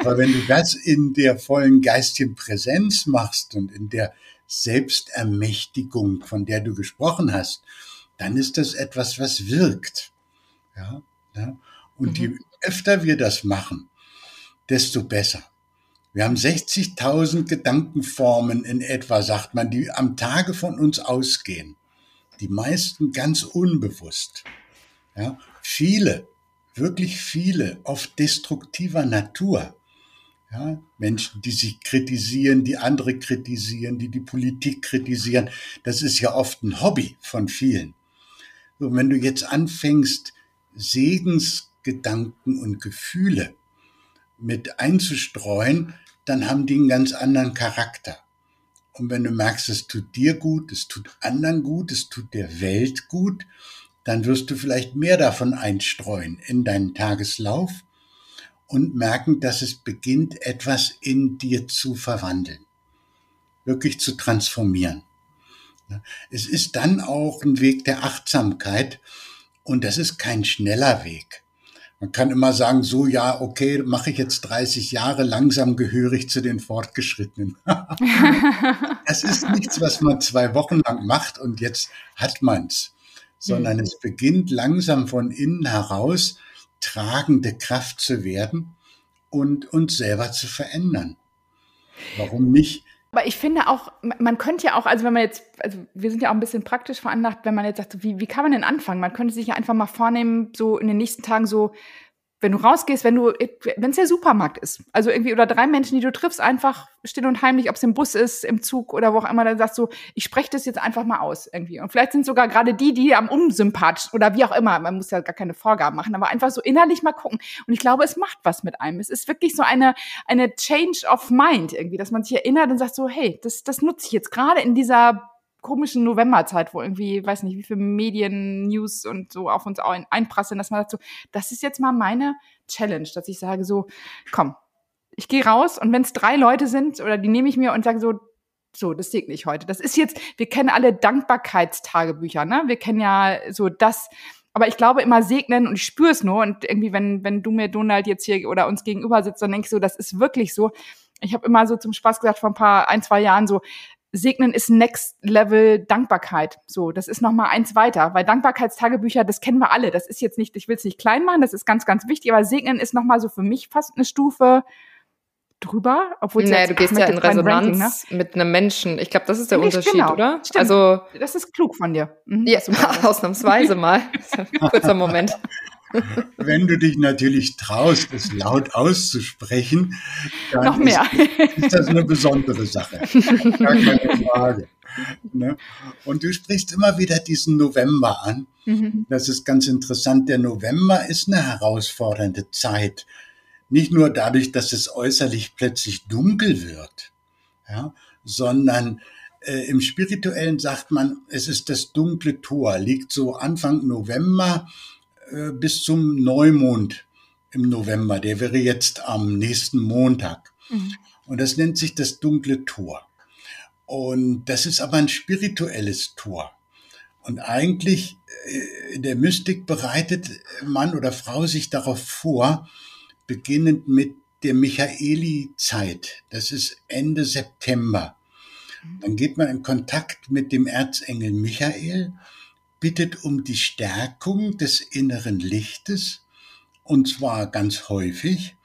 Aber wenn du das in der vollen geistigen Präsenz machst und in der Selbstermächtigung, von der du gesprochen hast, dann ist das etwas, was wirkt. Ja, ja? Und mhm. je öfter wir das machen, desto besser. Wir haben 60.000 Gedankenformen in etwa, sagt man, die am Tage von uns ausgehen. Die meisten ganz unbewusst. Ja, viele, wirklich viele, oft destruktiver Natur. Ja, Menschen, die sich kritisieren, die andere kritisieren, die die Politik kritisieren. Das ist ja oft ein Hobby von vielen. So, wenn du jetzt anfängst, Segensgedanken und Gefühle mit einzustreuen, dann haben die einen ganz anderen Charakter. Und wenn du merkst, es tut dir gut, es tut anderen gut, es tut der Welt gut, dann wirst du vielleicht mehr davon einstreuen in deinen Tageslauf und merken, dass es beginnt, etwas in dir zu verwandeln, wirklich zu transformieren. Es ist dann auch ein Weg der Achtsamkeit und das ist kein schneller Weg. Man kann immer sagen, so ja, okay, mache ich jetzt 30 Jahre, langsam gehöre ich zu den Fortgeschrittenen. das ist nichts, was man zwei Wochen lang macht und jetzt hat man's, sondern mhm. es beginnt langsam von innen heraus tragende Kraft zu werden und uns selber zu verändern. Warum nicht? Aber ich finde auch, man könnte ja auch, also wenn man jetzt, also wir sind ja auch ein bisschen praktisch veranlagt, wenn man jetzt sagt, wie, wie kann man denn anfangen? Man könnte sich ja einfach mal vornehmen, so in den nächsten Tagen so wenn du rausgehst, wenn du, wenn es der Supermarkt ist, also irgendwie oder drei Menschen, die du triffst, einfach still und heimlich, ob es im Bus ist, im Zug oder wo auch immer, dann sagst du, ich spreche das jetzt einfach mal aus irgendwie. Und vielleicht sind sogar gerade die, die am unsympathisch oder wie auch immer, man muss ja gar keine Vorgaben machen, aber einfach so innerlich mal gucken. Und ich glaube, es macht was mit einem. Es ist wirklich so eine, eine Change of Mind irgendwie, dass man sich erinnert und sagt so, hey, das, das nutze ich jetzt gerade in dieser komischen Novemberzeit, wo irgendwie, weiß nicht, wie viele Medien, News und so auf uns ein, einprasseln, dass man sagt so, das ist jetzt mal meine Challenge, dass ich sage so, komm, ich gehe raus und wenn es drei Leute sind oder die nehme ich mir und sage so, so, das segne ich heute. Das ist jetzt, wir kennen alle Dankbarkeitstagebücher, ne? Wir kennen ja so das, aber ich glaube immer segnen und ich spüre es nur und irgendwie, wenn, wenn du mir Donald jetzt hier oder uns gegenüber sitzt, dann denke ich so, das ist wirklich so. Ich habe immer so zum Spaß gesagt vor ein paar, ein, zwei Jahren so, Segnen ist Next Level Dankbarkeit. So, das ist noch mal eins weiter, weil Dankbarkeitstagebücher, das kennen wir alle. Das ist jetzt nicht, ich will es nicht klein machen, das ist ganz, ganz wichtig, aber Segnen ist noch mal so für mich fast eine Stufe drüber, obwohl nee, du gehst ja in Resonanz Ranking, ne? mit einem Menschen. Ich glaube, das ist der nee, Unterschied, genau. oder? Stimmt. Also das ist klug von dir. Mhm. Ja, ausnahmsweise mal. Kurzer Moment. Wenn du dich natürlich traust, es laut auszusprechen, dann Noch mehr. Ist, ist das eine besondere Sache. Gar keine Frage. Ne? Und du sprichst immer wieder diesen November an. Mhm. Das ist ganz interessant. Der November ist eine herausfordernde Zeit. Nicht nur dadurch, dass es äußerlich plötzlich dunkel wird, ja, sondern äh, im Spirituellen sagt man, es ist das dunkle Tor, liegt so Anfang November äh, bis zum Neumond im November. Der wäre jetzt am nächsten Montag. Mhm. Und das nennt sich das dunkle Tor. Und das ist aber ein spirituelles Tor. Und eigentlich äh, in der Mystik bereitet Mann oder Frau sich darauf vor, beginnend mit der Michaeli-Zeit. Das ist Ende September. Mhm. Dann geht man in Kontakt mit dem Erzengel Michael bittet um die Stärkung des inneren Lichtes, und zwar ganz häufig.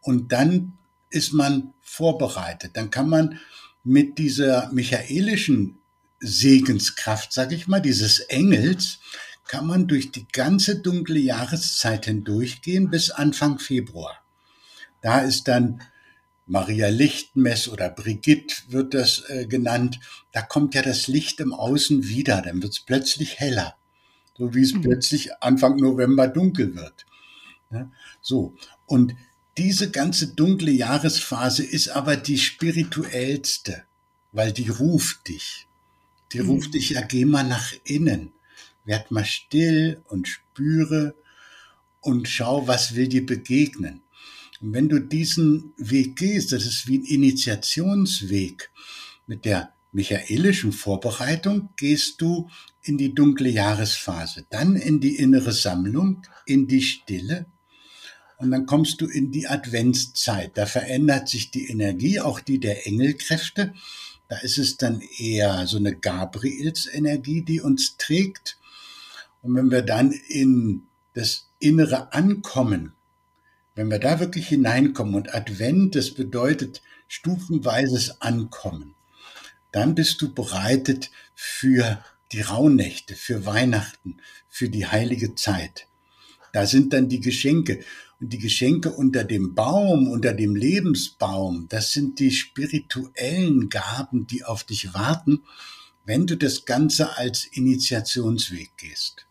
Und dann ist man vorbereitet. Dann kann man mit dieser michaelischen Segenskraft, sage ich mal, dieses Engels, kann man durch die ganze dunkle Jahreszeit hindurchgehen bis Anfang Februar. Da ist dann Maria Lichtmess oder Brigitte wird das äh, genannt, da kommt ja das Licht im Außen wieder, dann wird es plötzlich heller, so wie es mhm. plötzlich Anfang November dunkel wird. Ja, so, und diese ganze dunkle Jahresphase ist aber die spirituellste, weil die ruft dich. Die mhm. ruft dich ja, geh mal nach innen. Werd mal still und spüre und schau, was will dir begegnen. Und wenn du diesen Weg gehst, das ist wie ein Initiationsweg. Mit der michaelischen Vorbereitung gehst du in die dunkle Jahresphase, dann in die innere Sammlung, in die Stille und dann kommst du in die Adventszeit. Da verändert sich die Energie, auch die der Engelkräfte. Da ist es dann eher so eine Gabrielsenergie, die uns trägt. Und wenn wir dann in das innere Ankommen, wenn wir da wirklich hineinkommen und Advent, das bedeutet stufenweises Ankommen, dann bist du bereitet für die Rauhnächte, für Weihnachten, für die heilige Zeit. Da sind dann die Geschenke. Und die Geschenke unter dem Baum, unter dem Lebensbaum, das sind die spirituellen Gaben, die auf dich warten, wenn du das Ganze als Initiationsweg gehst.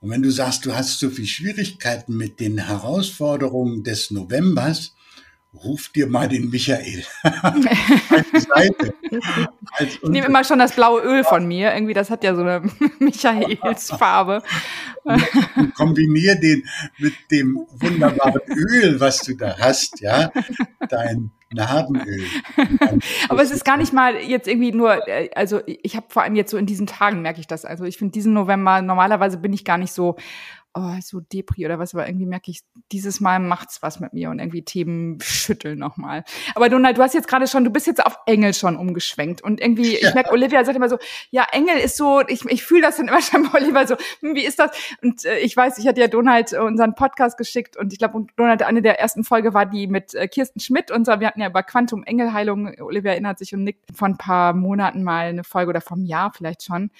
Und wenn du sagst, du hast so viel Schwierigkeiten mit den Herausforderungen des Novembers, ruf dir mal den Michael ich nehme immer schon das blaue Öl von mir. Irgendwie, das hat ja so eine Michaelsfarbe. Und kombinier den mit dem wunderbaren Öl, was du da hast, ja. Dein Narbenöl. Aber es ist gar nicht mal jetzt irgendwie nur, äh, also ich habe vor allem jetzt so in diesen Tagen merke ich das. Also ich finde diesen November, normalerweise bin ich gar nicht so oh, so Depri oder was, aber irgendwie merke ich, dieses Mal macht's was mit mir und irgendwie Themen schütteln nochmal. Aber Donald, du hast jetzt gerade schon, du bist jetzt auf Engel schon umgeschwenkt und irgendwie, ja. ich merke, Olivia sagt immer so, ja, Engel ist so, ich, ich fühle das dann immer schon bei Olivia so, hm, wie ist das? Und äh, ich weiß, ich hatte ja Donald unseren Podcast geschickt und ich glaube, Donald, eine der ersten Folge war die mit äh, Kirsten Schmidt und so, wir hatten ja über Quantum Engelheilung, Olivia erinnert sich und nickt von ein paar Monaten mal eine Folge oder vom Jahr vielleicht schon.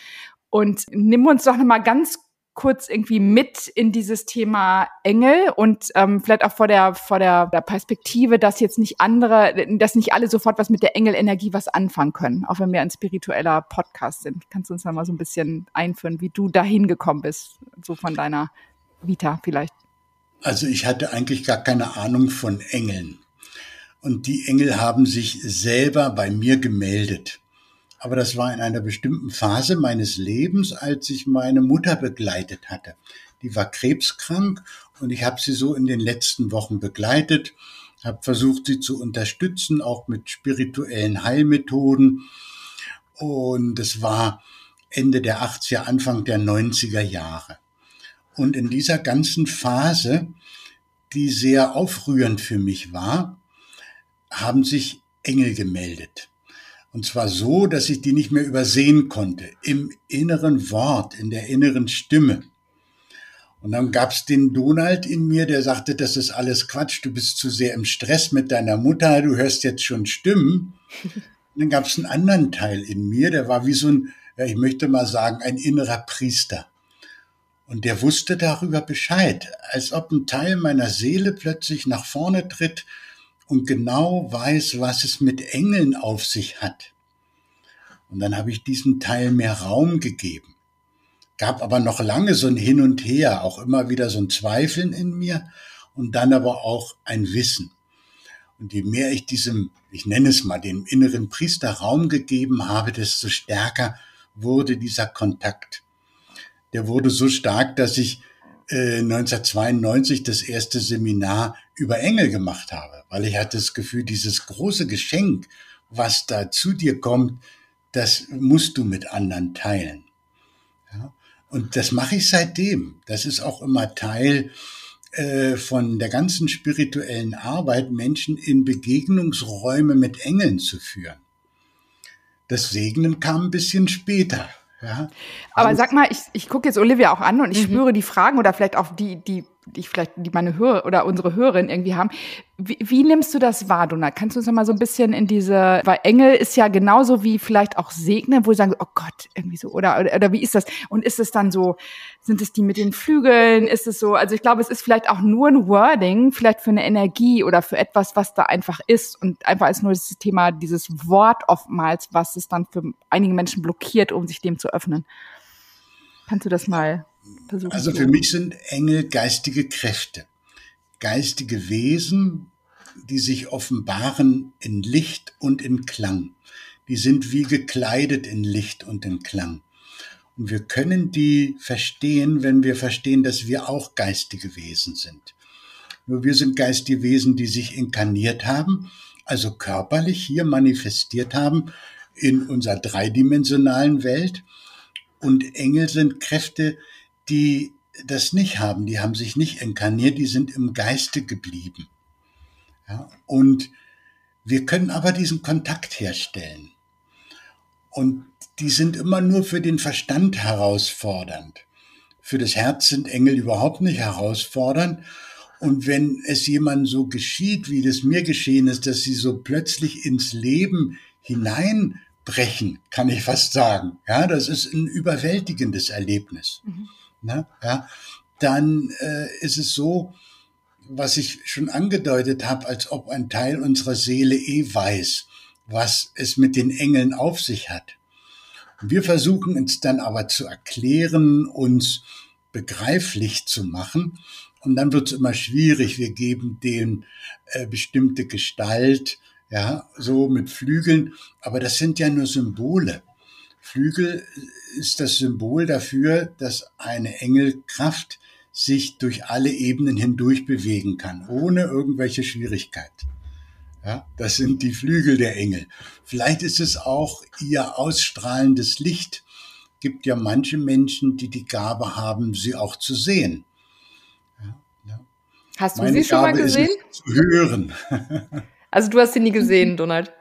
Und nimm uns doch nochmal ganz kurz irgendwie mit in dieses Thema Engel und ähm, vielleicht auch vor der vor der, der Perspektive, dass jetzt nicht andere, dass nicht alle sofort was mit der Engelenergie was anfangen können, auch wenn wir ein spiritueller Podcast sind. Kannst du uns da mal so ein bisschen einführen, wie du dahin gekommen bist, so von deiner Vita vielleicht? Also ich hatte eigentlich gar keine Ahnung von Engeln. Und die Engel haben sich selber bei mir gemeldet. Aber das war in einer bestimmten Phase meines Lebens, als ich meine Mutter begleitet hatte. Die war krebskrank und ich habe sie so in den letzten Wochen begleitet, habe versucht, sie zu unterstützen, auch mit spirituellen Heilmethoden. Und es war Ende der 80er, Anfang der 90er Jahre. Und in dieser ganzen Phase, die sehr aufrührend für mich war, haben sich Engel gemeldet. Und zwar so, dass ich die nicht mehr übersehen konnte, im inneren Wort, in der inneren Stimme. Und dann gab's den Donald in mir, der sagte, das ist alles Quatsch, du bist zu sehr im Stress mit deiner Mutter, du hörst jetzt schon Stimmen. Und dann gab's einen anderen Teil in mir, der war wie so ein, ja, ich möchte mal sagen, ein innerer Priester. Und der wusste darüber Bescheid, als ob ein Teil meiner Seele plötzlich nach vorne tritt und genau weiß, was es mit Engeln auf sich hat. Und dann habe ich diesem Teil mehr Raum gegeben. Gab aber noch lange so ein Hin und Her, auch immer wieder so ein Zweifeln in mir und dann aber auch ein Wissen. Und je mehr ich diesem, ich nenne es mal, dem inneren Priester Raum gegeben habe, desto stärker wurde dieser Kontakt. Der wurde so stark, dass ich 1992 äh, das erste Seminar über Engel gemacht habe, weil ich hatte das Gefühl, dieses große Geschenk, was da zu dir kommt, das musst du mit anderen teilen. Ja? Und das mache ich seitdem. Das ist auch immer Teil äh, von der ganzen spirituellen Arbeit, Menschen in Begegnungsräume mit Engeln zu führen. Das Segnen kam ein bisschen später. Ja. Aber sag mal, ich, ich gucke jetzt Olivia auch an und ich mhm. spüre die Fragen oder vielleicht auch die, die die ich vielleicht, die meine Hörer oder unsere Hörerin irgendwie haben. Wie, wie nimmst du das wahr, Donald? Kannst du uns noch mal so ein bisschen in diese, weil Engel ist ja genauso wie vielleicht auch Segnen, wo sie sagen, oh Gott, irgendwie so, oder, oder, oder wie ist das? Und ist es dann so, sind es die mit den Flügeln? Ist es so, also ich glaube, es ist vielleicht auch nur ein Wording, vielleicht für eine Energie oder für etwas, was da einfach ist und einfach ist nur das Thema, dieses Wort oftmals, was es dann für einige Menschen blockiert, um sich dem zu öffnen. Kannst du das mal versuchen? Also für mich sind Engel geistige Kräfte, geistige Wesen, die sich offenbaren in Licht und in Klang. die sind wie gekleidet in Licht und in Klang. Und wir können die verstehen, wenn wir verstehen, dass wir auch geistige Wesen sind. Nur wir sind geistige Wesen, die sich inkarniert haben, also körperlich hier manifestiert haben in unserer dreidimensionalen Welt. Und Engel sind Kräfte, die das nicht haben. Die haben sich nicht inkarniert, die sind im Geiste geblieben. Ja, und wir können aber diesen Kontakt herstellen. Und die sind immer nur für den Verstand herausfordernd. Für das Herz sind Engel überhaupt nicht herausfordernd. Und wenn es jemand so geschieht, wie das mir geschehen ist, dass sie so plötzlich ins Leben hineinbrechen, kann ich fast sagen. Ja, das ist ein überwältigendes Erlebnis. Mhm. Na, ja, dann äh, ist es so, was ich schon angedeutet habe, als ob ein Teil unserer Seele eh weiß, was es mit den Engeln auf sich hat. Wir versuchen uns dann aber zu erklären, uns begreiflich zu machen. Und dann wird es immer schwierig. Wir geben denen äh, bestimmte Gestalt, ja, so mit Flügeln. Aber das sind ja nur Symbole. Flügel ist das Symbol dafür, dass eine Engelkraft sich durch alle Ebenen hindurch bewegen kann, ohne irgendwelche Schwierigkeit. Ja, das sind die Flügel der Engel. Vielleicht ist es auch ihr ausstrahlendes Licht. Gibt ja manche Menschen, die die Gabe haben, sie auch zu sehen. Ja. Hast du Meine sie schon Gabe mal gesehen? zu hören. Also du hast sie nie gesehen, Donald.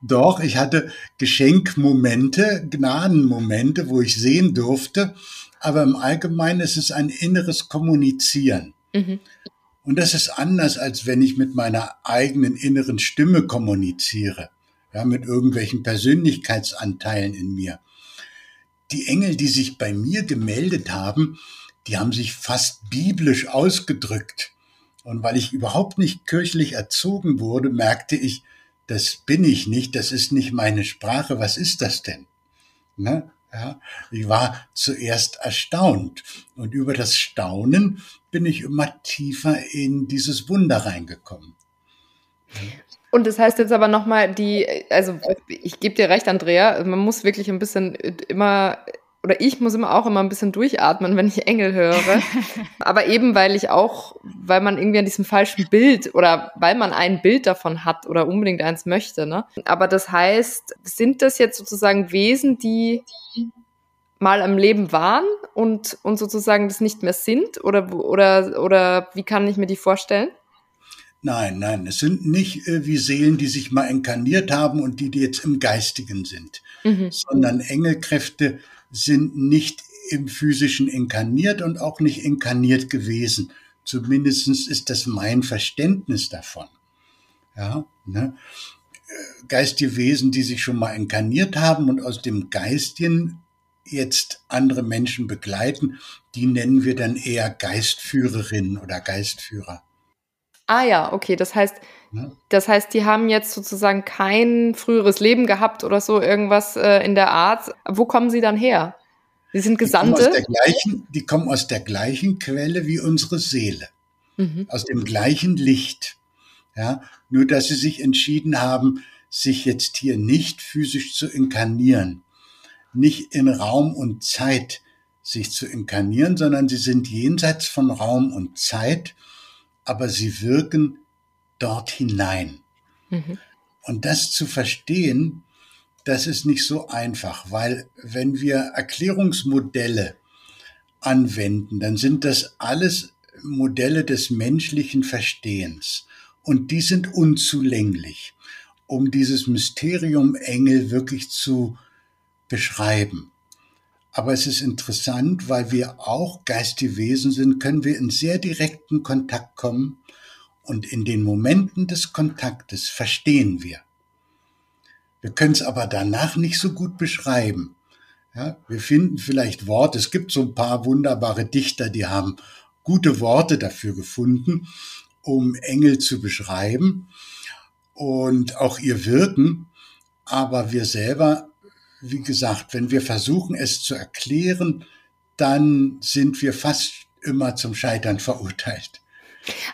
Doch, ich hatte Geschenkmomente, Gnadenmomente, wo ich sehen durfte. Aber im Allgemeinen ist es ein inneres Kommunizieren. Mhm. Und das ist anders, als wenn ich mit meiner eigenen inneren Stimme kommuniziere, ja, mit irgendwelchen Persönlichkeitsanteilen in mir. Die Engel, die sich bei mir gemeldet haben, die haben sich fast biblisch ausgedrückt. Und weil ich überhaupt nicht kirchlich erzogen wurde, merkte ich, das bin ich nicht, das ist nicht meine Sprache, was ist das denn? Ne? Ja, ich war zuerst erstaunt und über das Staunen bin ich immer tiefer in dieses Wunder reingekommen. Und das heißt jetzt aber nochmal, die, also ich gebe dir recht, Andrea, man muss wirklich ein bisschen immer oder ich muss immer auch immer ein bisschen durchatmen, wenn ich Engel höre. Aber eben, weil ich auch, weil man irgendwie an diesem falschen Bild oder weil man ein Bild davon hat oder unbedingt eins möchte. Ne? Aber das heißt, sind das jetzt sozusagen Wesen, die mal am Leben waren und, und sozusagen das nicht mehr sind? Oder, oder, oder wie kann ich mir die vorstellen? Nein, nein, es sind nicht äh, wie Seelen, die sich mal inkarniert haben und die, die jetzt im Geistigen sind, mhm. sondern Engelkräfte, sind nicht im physischen inkarniert und auch nicht inkarniert gewesen. Zumindestens ist das mein Verständnis davon. Ja, ne? Geistige Wesen, die sich schon mal inkarniert haben und aus dem Geistchen jetzt andere Menschen begleiten, die nennen wir dann eher Geistführerinnen oder Geistführer. Ah ja, okay, das heißt, ja. das heißt, die haben jetzt sozusagen kein früheres Leben gehabt oder so irgendwas äh, in der Art. Wo kommen sie dann her? Sie sind Gesandte. Die kommen aus der gleichen, die kommen aus der gleichen Quelle wie unsere Seele, mhm. aus dem gleichen Licht. Ja, nur dass sie sich entschieden haben, sich jetzt hier nicht physisch zu inkarnieren, nicht in Raum und Zeit sich zu inkarnieren, sondern sie sind jenseits von Raum und Zeit aber sie wirken dort hinein. Mhm. Und das zu verstehen, das ist nicht so einfach, weil wenn wir Erklärungsmodelle anwenden, dann sind das alles Modelle des menschlichen Verstehens. Und die sind unzulänglich, um dieses Mysterium Engel wirklich zu beschreiben. Aber es ist interessant, weil wir auch geistige Wesen sind, können wir in sehr direkten Kontakt kommen und in den Momenten des Kontaktes verstehen wir. Wir können es aber danach nicht so gut beschreiben. Ja, wir finden vielleicht Worte. Es gibt so ein paar wunderbare Dichter, die haben gute Worte dafür gefunden, um Engel zu beschreiben und auch ihr Wirken. Aber wir selber wie gesagt, wenn wir versuchen, es zu erklären, dann sind wir fast immer zum Scheitern verurteilt.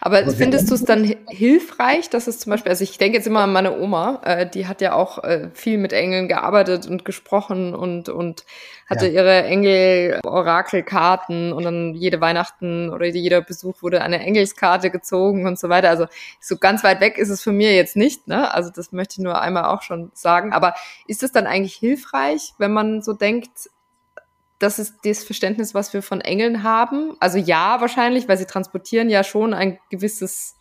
Aber, findest du es dann hilfreich, dass es zum Beispiel, also ich denke jetzt immer an meine Oma, äh, die hat ja auch äh, viel mit Engeln gearbeitet und gesprochen und, und hatte ja. ihre Engel-Orakelkarten und dann jede Weihnachten oder jeder Besuch wurde eine Engelskarte gezogen und so weiter. Also so ganz weit weg ist es für mir jetzt nicht, ne? Also das möchte ich nur einmal auch schon sagen. Aber ist es dann eigentlich hilfreich, wenn man so denkt, das ist das Verständnis, was wir von Engeln haben. Also ja, wahrscheinlich, weil sie transportieren ja schon ein gewisses,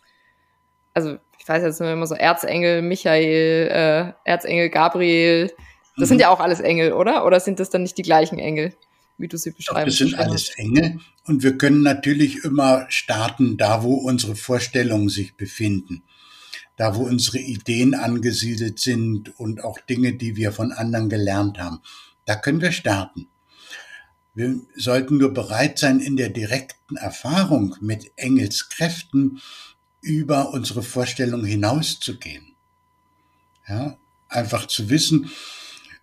also ich weiß jetzt immer so Erzengel, Michael, äh, Erzengel, Gabriel. Das mhm. sind ja auch alles Engel, oder? Oder sind das dann nicht die gleichen Engel, wie du sie beschreibst? Das sind alles Engel und wir können natürlich immer starten, da wo unsere Vorstellungen sich befinden. Da wo unsere Ideen angesiedelt sind und auch Dinge, die wir von anderen gelernt haben. Da können wir starten. Wir sollten nur bereit sein, in der direkten Erfahrung mit Engelskräften über unsere Vorstellung hinauszugehen. Ja, einfach zu wissen,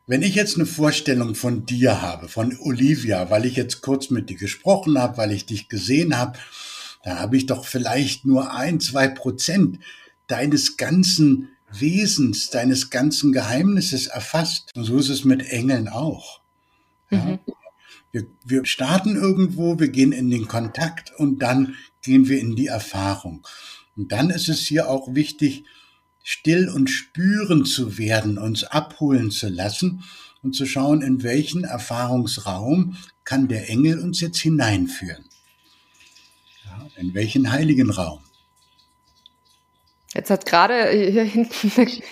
wenn ich jetzt eine Vorstellung von dir habe, von Olivia, weil ich jetzt kurz mit dir gesprochen habe, weil ich dich gesehen habe, dann habe ich doch vielleicht nur ein, zwei Prozent deines ganzen Wesens, deines ganzen Geheimnisses erfasst. Und so ist es mit Engeln auch. Ja? Mhm. Wir, wir starten irgendwo, wir gehen in den Kontakt und dann gehen wir in die Erfahrung. Und dann ist es hier auch wichtig, still und spüren zu werden, uns abholen zu lassen und zu schauen, in welchen Erfahrungsraum kann der Engel uns jetzt hineinführen. Ja, in welchen heiligen Raum. Jetzt hat gerade hier hinten, ich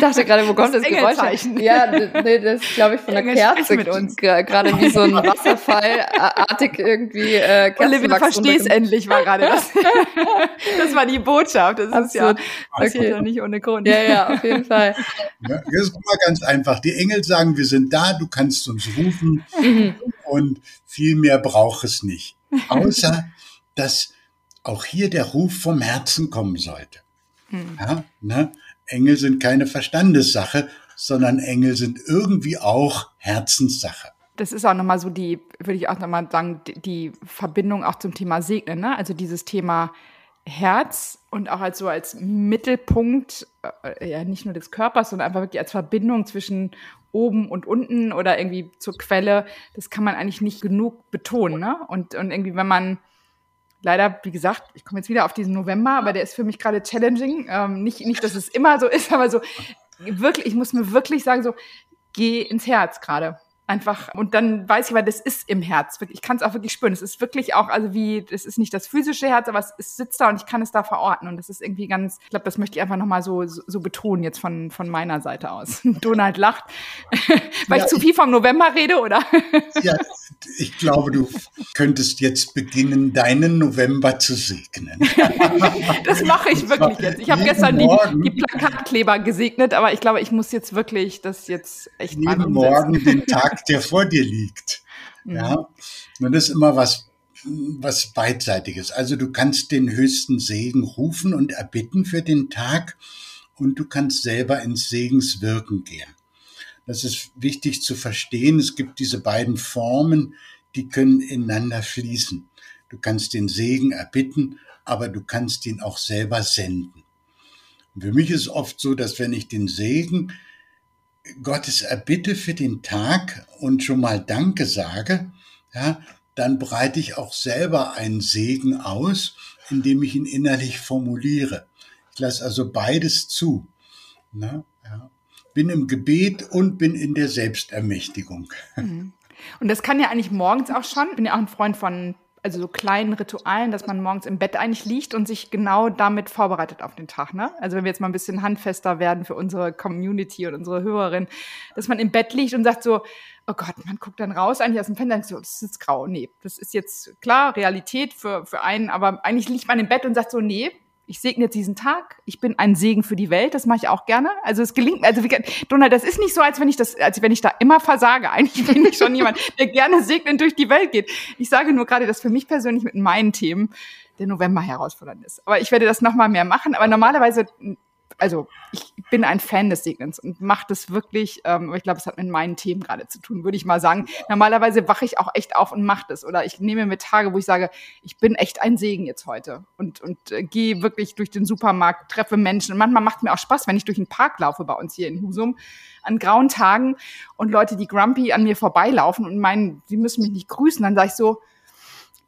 dachte gerade, wo kommt das, das Geräusch? Ja, nee, das glaube ich von der Kerze mit uns. Gerade wie so ein Wasserfallartig irgendwie äh, Olivia, versteh's endlich, war gerade das. das war die Botschaft. Das ist ja, das okay. ja nicht ohne Grund. Ja, ja, auf jeden Fall. Ja, das ist mal ganz einfach. Die Engel sagen, wir sind da, du kannst uns rufen mhm. und viel mehr braucht es nicht. Außer, dass auch hier der Ruf vom Herzen kommen sollte. Mhm. Ja, ne? Engel sind keine Verstandessache, sondern Engel sind irgendwie auch Herzenssache. Das ist auch nochmal so die, würde ich auch nochmal sagen, die Verbindung auch zum Thema Segnen. Ne? Also dieses Thema Herz und auch als so als Mittelpunkt, äh, ja nicht nur des Körpers, sondern einfach wirklich als Verbindung zwischen oben und unten oder irgendwie zur Quelle, das kann man eigentlich nicht genug betonen. Ne? Und, und irgendwie, wenn man leider, wie gesagt, ich komme jetzt wieder auf diesen November, aber der ist für mich gerade challenging. Ähm, nicht, nicht, dass es immer so ist, aber so wirklich, ich muss mir wirklich sagen, so, geh ins Herz gerade einfach und dann weiß ich, weil das ist im Herz. Ich kann es auch wirklich spüren. Es ist wirklich auch, also wie, das ist nicht das physische Herz, aber es, es sitzt da und ich kann es da verorten. Und das ist irgendwie ganz, ich glaube, das möchte ich einfach nochmal so, so, so betonen jetzt von, von meiner Seite aus. Donald lacht, weil ja, ich zu viel vom November rede, oder? ja, ich glaube, du könntest jetzt beginnen, deinen November zu segnen. das mache ich wirklich jetzt. Ich habe gestern die, die Plakatkleber gesegnet, aber ich glaube, ich muss jetzt wirklich das jetzt echt jeden Morgen den Tag der vor dir liegt. Mhm. Ja, und das ist immer was, was beidseitiges. Also du kannst den höchsten Segen rufen und erbitten für den Tag und du kannst selber ins Segenswirken gehen. Das ist wichtig zu verstehen. Es gibt diese beiden Formen, die können ineinander fließen. Du kannst den Segen erbitten, aber du kannst ihn auch selber senden. Und für mich ist es oft so, dass wenn ich den Segen Gottes erbitte für den Tag und schon mal Danke sage, ja, dann breite ich auch selber einen Segen aus, indem ich ihn innerlich formuliere. Ich lasse also beides zu. Na, ja. Bin im Gebet und bin in der Selbstermächtigung. Mhm. Und das kann ja eigentlich morgens auch schon. Ich bin ja auch ein Freund von also so kleinen Ritualen, dass man morgens im Bett eigentlich liegt und sich genau damit vorbereitet auf den Tag. Ne? Also wenn wir jetzt mal ein bisschen handfester werden für unsere Community und unsere Hörerin, dass man im Bett liegt und sagt so, oh Gott, man guckt dann raus eigentlich aus dem Fenster und so, das ist jetzt grau. Nee, das ist jetzt klar Realität für, für einen, aber eigentlich liegt man im Bett und sagt so, nee, ich segne jetzt diesen Tag, ich bin ein Segen für die Welt, das mache ich auch gerne. Also es gelingt, also wie, Donald, das ist nicht so, als wenn ich das, als wenn ich da immer versage. Eigentlich bin ich schon jemand, der gerne segnend durch die Welt geht. Ich sage nur gerade, dass für mich persönlich mit meinen Themen der November herausfordernd ist. Aber ich werde das nochmal mehr machen. Aber normalerweise also ich bin ein Fan des Segnens und mache das wirklich, ähm, aber ich glaube, es hat mit meinen Themen gerade zu tun, würde ich mal sagen. Normalerweise wache ich auch echt auf und mache das. Oder ich nehme mir Tage, wo ich sage, ich bin echt ein Segen jetzt heute und, und äh, gehe wirklich durch den Supermarkt, treffe Menschen. Und manchmal macht mir auch Spaß, wenn ich durch den Park laufe bei uns hier in Husum an grauen Tagen und Leute, die grumpy an mir vorbeilaufen und meinen, sie müssen mich nicht grüßen, dann sage ich so,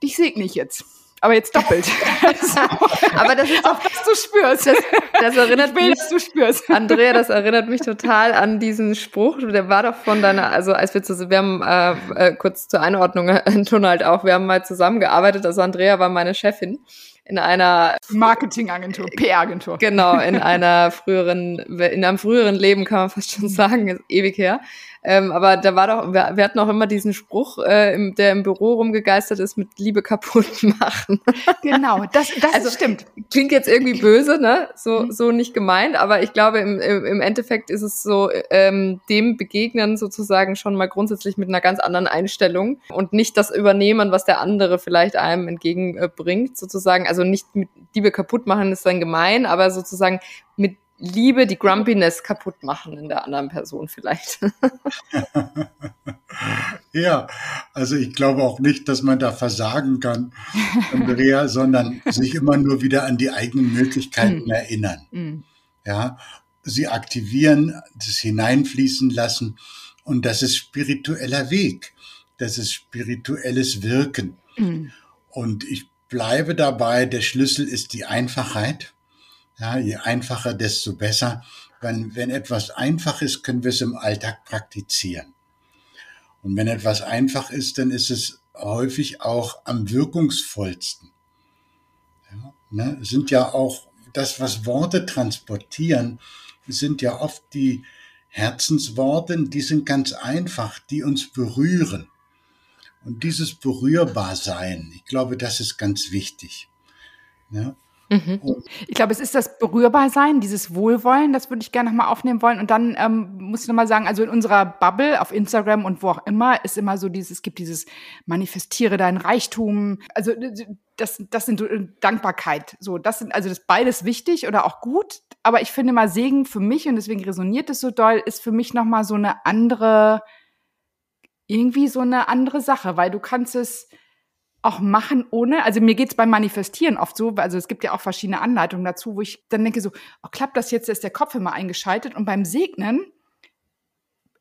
dich segne ich jetzt aber jetzt doppelt. aber das ist auch, dass du spürst. Das, das erinnert mich, dass du spürst. Andrea, das erinnert mich total an diesen Spruch. Der war doch von deiner, also als wir zu, wir haben äh, äh, kurz zur Einordnung, äh, halt auch, wir haben mal zusammengearbeitet. Also Andrea war meine Chefin in einer Marketingagentur, PR-Agentur. Genau, in einer früheren, in einem früheren Leben kann man fast schon sagen, ist ewig her. Ähm, aber da war doch, wir, wir hatten auch immer diesen Spruch, äh, im, der im Büro rumgegeistert ist, mit Liebe kaputt machen. Genau, das, das also, stimmt. Klingt jetzt irgendwie böse, ne? So, mhm. so nicht gemeint, aber ich glaube, im, im Endeffekt ist es so, ähm, dem begegnen sozusagen schon mal grundsätzlich mit einer ganz anderen Einstellung und nicht das Übernehmen, was der andere vielleicht einem entgegenbringt, sozusagen. Also nicht mit Liebe kaputt machen ist dann gemein, aber sozusagen mit Liebe, die Grumpiness kaputt machen in der anderen Person vielleicht. ja, also ich glaube auch nicht, dass man da versagen kann, Andrea, sondern sich immer nur wieder an die eigenen Möglichkeiten mm. erinnern. Mm. Ja, sie aktivieren, das hineinfließen lassen und das ist spiritueller Weg. Das ist spirituelles Wirken. Mm. Und ich bleibe dabei, der Schlüssel ist die Einfachheit ja, je einfacher, desto besser. Wenn, wenn etwas einfach ist, können wir es im Alltag praktizieren. Und wenn etwas einfach ist, dann ist es häufig auch am wirkungsvollsten. Ja, ne? Es sind ja auch das, was Worte transportieren, sind ja oft die Herzensworte, die sind ganz einfach, die uns berühren. Und dieses Berührbarsein, ich glaube, das ist ganz wichtig. Ja? Mhm. Ich glaube, es ist das Berührbarsein, dieses Wohlwollen, das würde ich gerne nochmal aufnehmen wollen. Und dann ähm, muss ich nochmal sagen, also in unserer Bubble auf Instagram und wo auch immer ist immer so dieses, es gibt dieses Manifestiere dein Reichtum. Also das, das sind äh, Dankbarkeit. So, das sind, also das ist beides wichtig oder auch gut. Aber ich finde mal Segen für mich und deswegen resoniert es so doll, ist für mich nochmal so eine andere, irgendwie so eine andere Sache, weil du kannst es, auch machen ohne, also mir geht's beim Manifestieren oft so, also es gibt ja auch verschiedene Anleitungen dazu, wo ich dann denke so, oh, klappt das jetzt, ist der Kopf immer eingeschaltet. Und beim Segnen,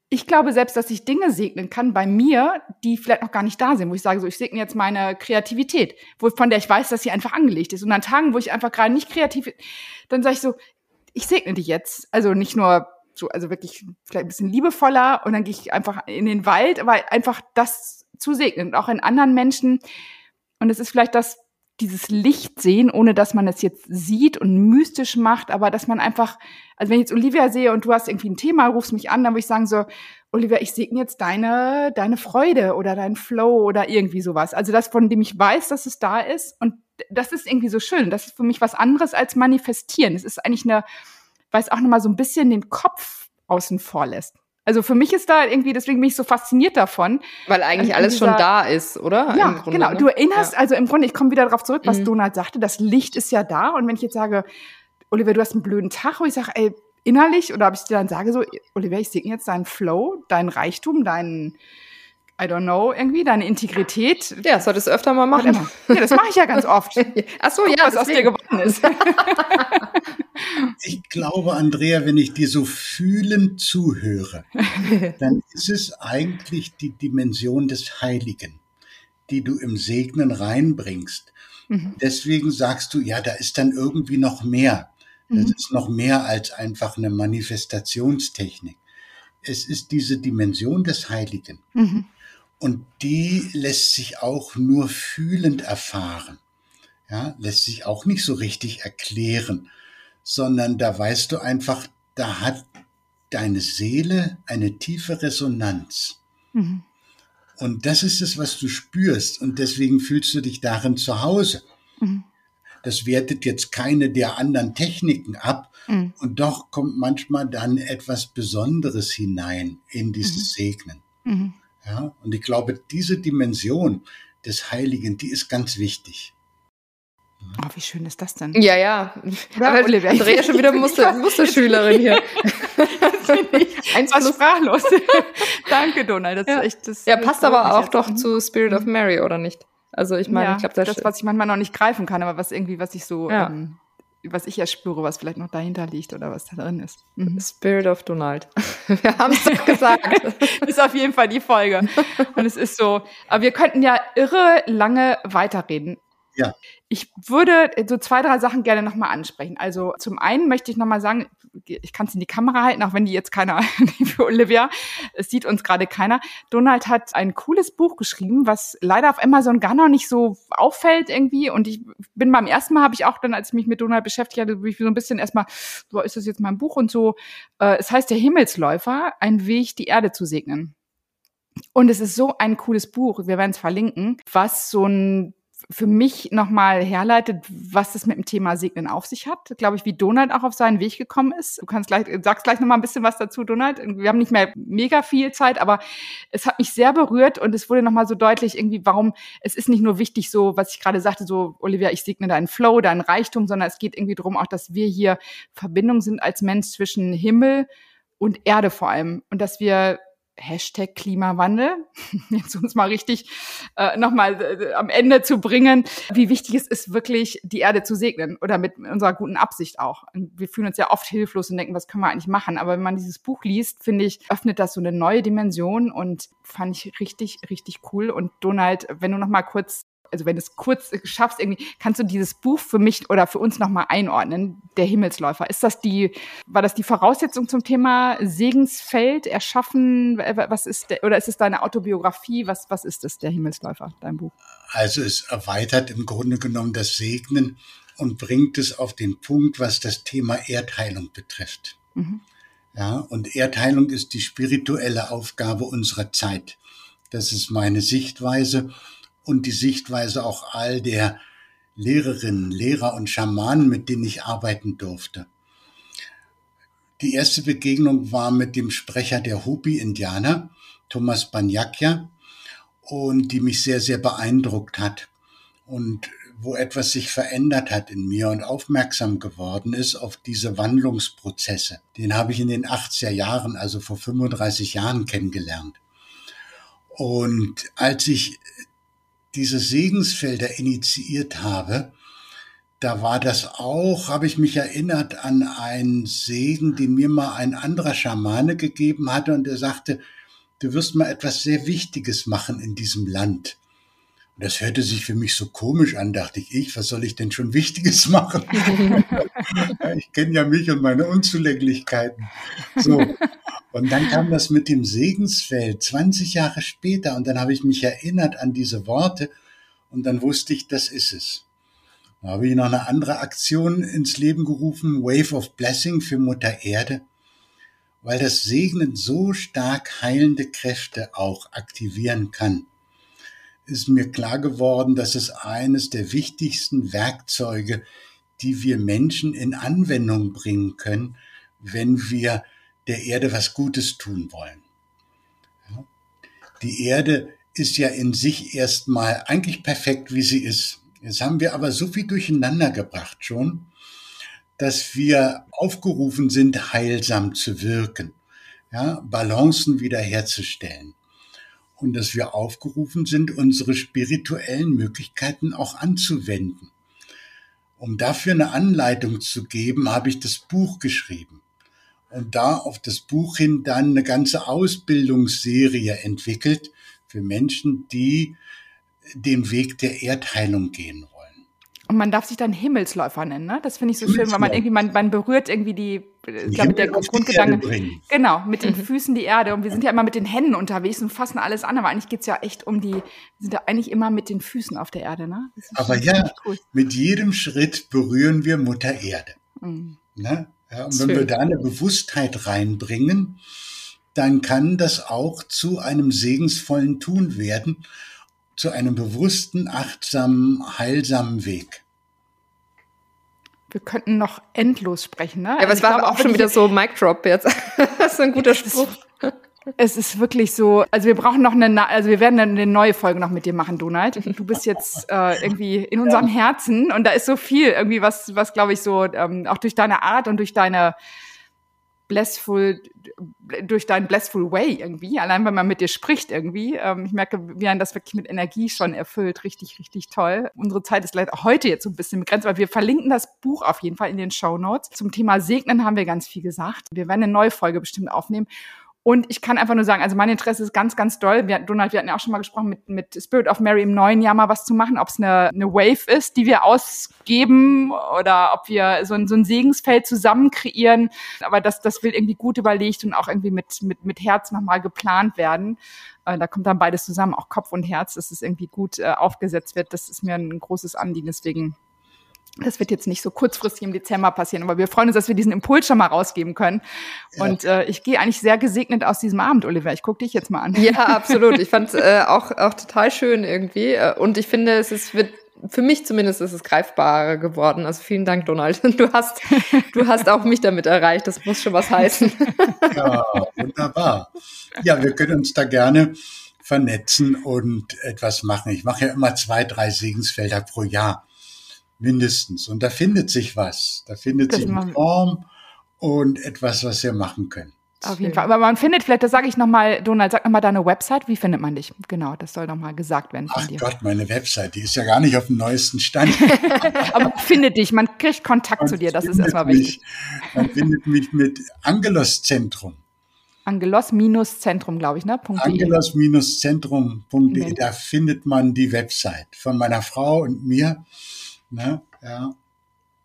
ich glaube selbst, dass ich Dinge segnen kann bei mir, die vielleicht noch gar nicht da sind, wo ich sage so, ich segne jetzt meine Kreativität, wo, von der ich weiß, dass sie einfach angelegt ist. Und an Tagen, wo ich einfach gerade nicht kreativ, dann sage ich so, ich segne dich jetzt, also nicht nur so, also wirklich vielleicht ein bisschen liebevoller und dann gehe ich einfach in den Wald, aber einfach das zu segnen und auch in anderen Menschen. Und es ist vielleicht das, dieses Licht sehen, ohne dass man es jetzt sieht und mystisch macht, aber dass man einfach, also wenn ich jetzt Olivia sehe und du hast irgendwie ein Thema, rufst mich an, dann würde ich sagen so, Olivia, ich segne jetzt deine, deine Freude oder deinen Flow oder irgendwie sowas. Also das, von dem ich weiß, dass es da ist und das ist irgendwie so schön. Das ist für mich was anderes als manifestieren. Es ist eigentlich eine, weil es auch nochmal so ein bisschen den Kopf außen vor lässt. Also für mich ist da irgendwie, deswegen bin ich so fasziniert davon. Weil eigentlich alles dieser, schon da ist, oder? Ja, Grunde, genau. Ne? Du erinnerst, ja. also im Grunde, ich komme wieder darauf zurück, was mhm. Donald sagte, das Licht ist ja da. Und wenn ich jetzt sage, Oliver, du hast einen blöden Tag, wo ich sage, ey, innerlich, oder ob ich dir dann sage, so, Oliver, ich segne jetzt deinen Flow, deinen Reichtum, deinen I don't know, irgendwie, deine Integrität. Ja, das solltest du öfter mal machen. Ja, das mache ich ja ganz oft. Ach so, Guck, ja, was aus dir geworden ist. ich glaube, Andrea, wenn ich dir so fühlend zuhöre, dann ist es eigentlich die Dimension des Heiligen, die du im Segnen reinbringst. Mhm. Deswegen sagst du, ja, da ist dann irgendwie noch mehr. Das mhm. ist noch mehr als einfach eine Manifestationstechnik. Es ist diese Dimension des Heiligen. Mhm. Und die lässt sich auch nur fühlend erfahren. Ja, lässt sich auch nicht so richtig erklären, sondern da weißt du einfach, da hat deine Seele eine tiefe Resonanz. Mhm. Und das ist es, was du spürst. Und deswegen fühlst du dich darin zu Hause. Mhm. Das wertet jetzt keine der anderen Techniken ab. Mhm. Und doch kommt manchmal dann etwas Besonderes hinein in dieses mhm. Segnen. Mhm. Ja, und ich glaube, diese Dimension des Heiligen, die ist ganz wichtig. Oh, wie schön ist das denn? Ja, ja. ja Aber Olivia, Andrea schon wieder Muster, Musterschülerin hier. Eins was sprachlos. Danke, Donald. Das ja. ist echt, das ja, passt aber auch doch zu Spirit of Mary, oder nicht? Also ich meine, ja, ich glaube, das, das was ich manchmal noch nicht greifen kann, aber was irgendwie, was ich so, ja. ähm, was ich erspüre, was vielleicht noch dahinter liegt oder was da drin ist. Mhm. Spirit of Donald. Wir haben es doch gesagt. das ist auf jeden Fall die Folge. Und es ist so, aber wir könnten ja irre lange weiterreden. Ja. Ich würde so zwei, drei Sachen gerne nochmal ansprechen. Also zum einen möchte ich nochmal sagen, ich kann es in die Kamera halten, auch wenn die jetzt keiner, für Olivia, es sieht uns gerade keiner. Donald hat ein cooles Buch geschrieben, was leider auf Amazon gar noch nicht so auffällt irgendwie. Und ich bin beim ersten Mal, habe ich auch dann, als ich mich mit Donald beschäftigt hatte, ich so ein bisschen erstmal, so ist das jetzt mein Buch und so. Äh, es heißt Der Himmelsläufer, ein Weg, die Erde zu segnen. Und es ist so ein cooles Buch, wir werden es verlinken, was so ein für mich nochmal herleitet, was es mit dem Thema Segnen auf sich hat. Glaube ich, wie Donald auch auf seinen Weg gekommen ist. Du kannst gleich, sagst gleich nochmal ein bisschen was dazu, Donald. Wir haben nicht mehr mega viel Zeit, aber es hat mich sehr berührt und es wurde nochmal so deutlich irgendwie, warum es ist nicht nur wichtig so, was ich gerade sagte, so, Olivia, ich segne deinen Flow, deinen Reichtum, sondern es geht irgendwie darum auch, dass wir hier Verbindung sind als Mensch zwischen Himmel und Erde vor allem und dass wir Hashtag Klimawandel, jetzt uns mal richtig äh, nochmal äh, am Ende zu bringen, wie wichtig es ist, wirklich die Erde zu segnen oder mit unserer guten Absicht auch. Und wir fühlen uns ja oft hilflos und denken, was können wir eigentlich machen? Aber wenn man dieses Buch liest, finde ich, öffnet das so eine neue Dimension und fand ich richtig, richtig cool. Und Donald, wenn du nochmal kurz also wenn du es kurz schaffst, irgendwie, kannst du dieses Buch für mich oder für uns nochmal einordnen, der Himmelsläufer. Ist das die, war das die Voraussetzung zum Thema Segensfeld erschaffen? Was ist der, oder ist es deine Autobiografie? Was, was ist es, der Himmelsläufer, dein Buch? Also es erweitert im Grunde genommen das Segnen und bringt es auf den Punkt, was das Thema Erdheilung betrifft. Mhm. Ja, und Erdheilung ist die spirituelle Aufgabe unserer Zeit. Das ist meine Sichtweise und die Sichtweise auch all der Lehrerinnen, Lehrer und Schamanen, mit denen ich arbeiten durfte. Die erste Begegnung war mit dem Sprecher der Hopi-Indianer, Thomas Banyakya, und die mich sehr, sehr beeindruckt hat und wo etwas sich verändert hat in mir und aufmerksam geworden ist auf diese Wandlungsprozesse. Den habe ich in den 80er Jahren, also vor 35 Jahren kennengelernt. Und als ich diese Segensfelder initiiert habe, da war das auch, habe ich mich erinnert an einen Segen, den mir mal ein anderer Schamane gegeben hatte und der sagte, du wirst mal etwas sehr Wichtiges machen in diesem Land. Und das hörte sich für mich so komisch an, dachte ich, ich, was soll ich denn schon Wichtiges machen? ich kenne ja mich und meine Unzulänglichkeiten. So. Und dann kam das mit dem Segensfeld 20 Jahre später und dann habe ich mich erinnert an diese Worte und dann wusste ich, das ist es. Da habe ich noch eine andere Aktion ins Leben gerufen, Wave of Blessing für Mutter Erde, weil das Segnen so stark heilende Kräfte auch aktivieren kann. Ist mir klar geworden, dass es eines der wichtigsten Werkzeuge, die wir Menschen in Anwendung bringen können, wenn wir der Erde was Gutes tun wollen. Die Erde ist ja in sich erstmal eigentlich perfekt, wie sie ist. Jetzt haben wir aber so viel durcheinander gebracht schon, dass wir aufgerufen sind, heilsam zu wirken, ja, Balancen wiederherzustellen. Und dass wir aufgerufen sind, unsere spirituellen Möglichkeiten auch anzuwenden. Um dafür eine Anleitung zu geben, habe ich das Buch geschrieben da auf das Buch hin dann eine ganze Ausbildungsserie entwickelt für Menschen, die den Weg der Erdheilung gehen wollen. Und man darf sich dann Himmelsläufer nennen, ne? Das finde ich so schön, weil man irgendwie, man, man berührt irgendwie die, ich glaube, der Grundgedanke. Genau, mit den. Füßen die Erde. Und wir sind ja immer mit den Händen unterwegs und fassen alles an, aber eigentlich geht's ja echt um die, wir sind ja eigentlich immer mit den Füßen auf der Erde, ne? Aber ja, cool. mit jedem Schritt berühren wir Mutter Erde. Mhm. Ne? Ja, und wenn wir da eine Bewusstheit reinbringen, dann kann das auch zu einem segensvollen Tun werden, zu einem bewussten, achtsamen, heilsamen Weg. Wir könnten noch endlos sprechen, ne? Ja, aber also es war glaube, auch schon wieder so Mic Drop jetzt. das ist ein guter Spruch. Es ist wirklich so, also wir brauchen noch eine, also wir werden eine neue Folge noch mit dir machen, Donald. Du bist jetzt äh, irgendwie in unserem Herzen und da ist so viel irgendwie, was, was glaube ich so, ähm, auch durch deine Art und durch deine blessful, durch deinen blessful way irgendwie, allein wenn man mit dir spricht irgendwie. Ähm, ich merke, wie einen das wirklich mit Energie schon erfüllt. Richtig, richtig toll. Unsere Zeit ist leider heute jetzt so ein bisschen begrenzt, aber wir verlinken das Buch auf jeden Fall in den Show Notes. Zum Thema Segnen haben wir ganz viel gesagt. Wir werden eine neue Folge bestimmt aufnehmen. Und ich kann einfach nur sagen, also mein Interesse ist ganz, ganz doll. Wir, Donald, wir hatten ja auch schon mal gesprochen, mit, mit Spirit of Mary im neuen Jahr mal was zu machen, ob es eine, eine Wave ist, die wir ausgeben oder ob wir so ein, so ein Segensfeld zusammen kreieren. Aber das, das will irgendwie gut überlegt und auch irgendwie mit, mit, mit Herz nochmal geplant werden. Äh, da kommt dann beides zusammen, auch Kopf und Herz, dass es irgendwie gut äh, aufgesetzt wird. Das ist mir ein großes Anliegen. Deswegen das wird jetzt nicht so kurzfristig im Dezember passieren, aber wir freuen uns, dass wir diesen Impuls schon mal rausgeben können. Ja. Und äh, ich gehe eigentlich sehr gesegnet aus diesem Abend, Oliver. Ich gucke dich jetzt mal an. Ja, absolut. Ich fand es äh, auch, auch total schön irgendwie. Äh, und ich finde, es ist, wird für mich zumindest ist es greifbarer geworden. Also vielen Dank, Donald. Du hast, du hast auch mich damit erreicht. Das muss schon was heißen. Ja, wunderbar. Ja, wir können uns da gerne vernetzen und etwas machen. Ich mache ja immer zwei, drei Segensfelder pro Jahr mindestens. Und da findet sich was. Da findet das sich eine Form und etwas, was wir machen können. Auf jeden Fall. Aber man findet, vielleicht, das sage ich nochmal, Donald, sag nochmal deine Website. Wie findet man dich? Genau, das soll nochmal gesagt werden von Ach dir. Gott, meine Website, die ist ja gar nicht auf dem neuesten Stand. Aber man findet dich, man kriegt Kontakt man zu dir, das ist erstmal wichtig. Mich, man findet mich mit Angelos Zentrum. Angelos-Zentrum, glaube ich, ne? Angelos-Zentrum.de, da findet man die Website von meiner Frau und mir. Ne? Ja.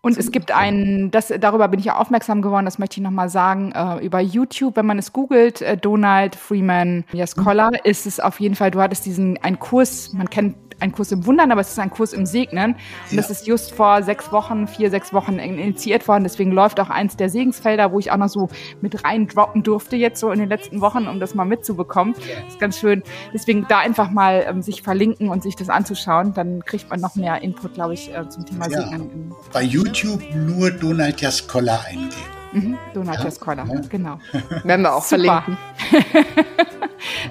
Und es gibt einen, das, darüber bin ich ja aufmerksam geworden, das möchte ich nochmal sagen, äh, über YouTube, wenn man es googelt, äh, Donald Freeman Jaskolla, mhm. ist es auf jeden Fall, du hattest diesen, einen Kurs, man kennt ein Kurs im Wundern, aber es ist ein Kurs im Segnen. Und ja. das ist just vor sechs Wochen, vier, sechs Wochen initiiert worden. Deswegen läuft auch eins der Segensfelder, wo ich auch noch so mit reindroppen durfte jetzt so in den letzten Wochen, um das mal mitzubekommen. Das ist ganz schön. Deswegen da einfach mal ähm, sich verlinken und sich das anzuschauen. Dann kriegt man noch mehr Input, glaube ich, äh, zum Thema ja. Segnen. Bei YouTube nur Donald Jaskolla eingeben. Mhm, Donald ja? Jaskolla, ja. genau. Werden wir auch Super. verlinken.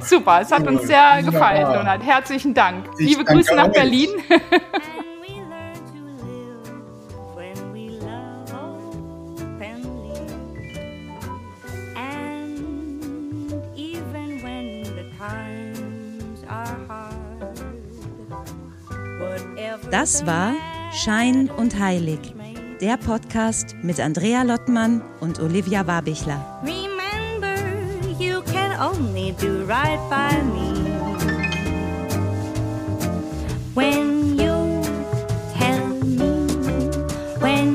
Super, es hat uns sehr gefallen, Donald. Herzlichen Dank. Ich Liebe Grüße nach Berlin. Das war Schein und Heilig, der Podcast mit Andrea Lottmann und Olivia Wabichler. Remember, you can only do right by me. When you tell me, when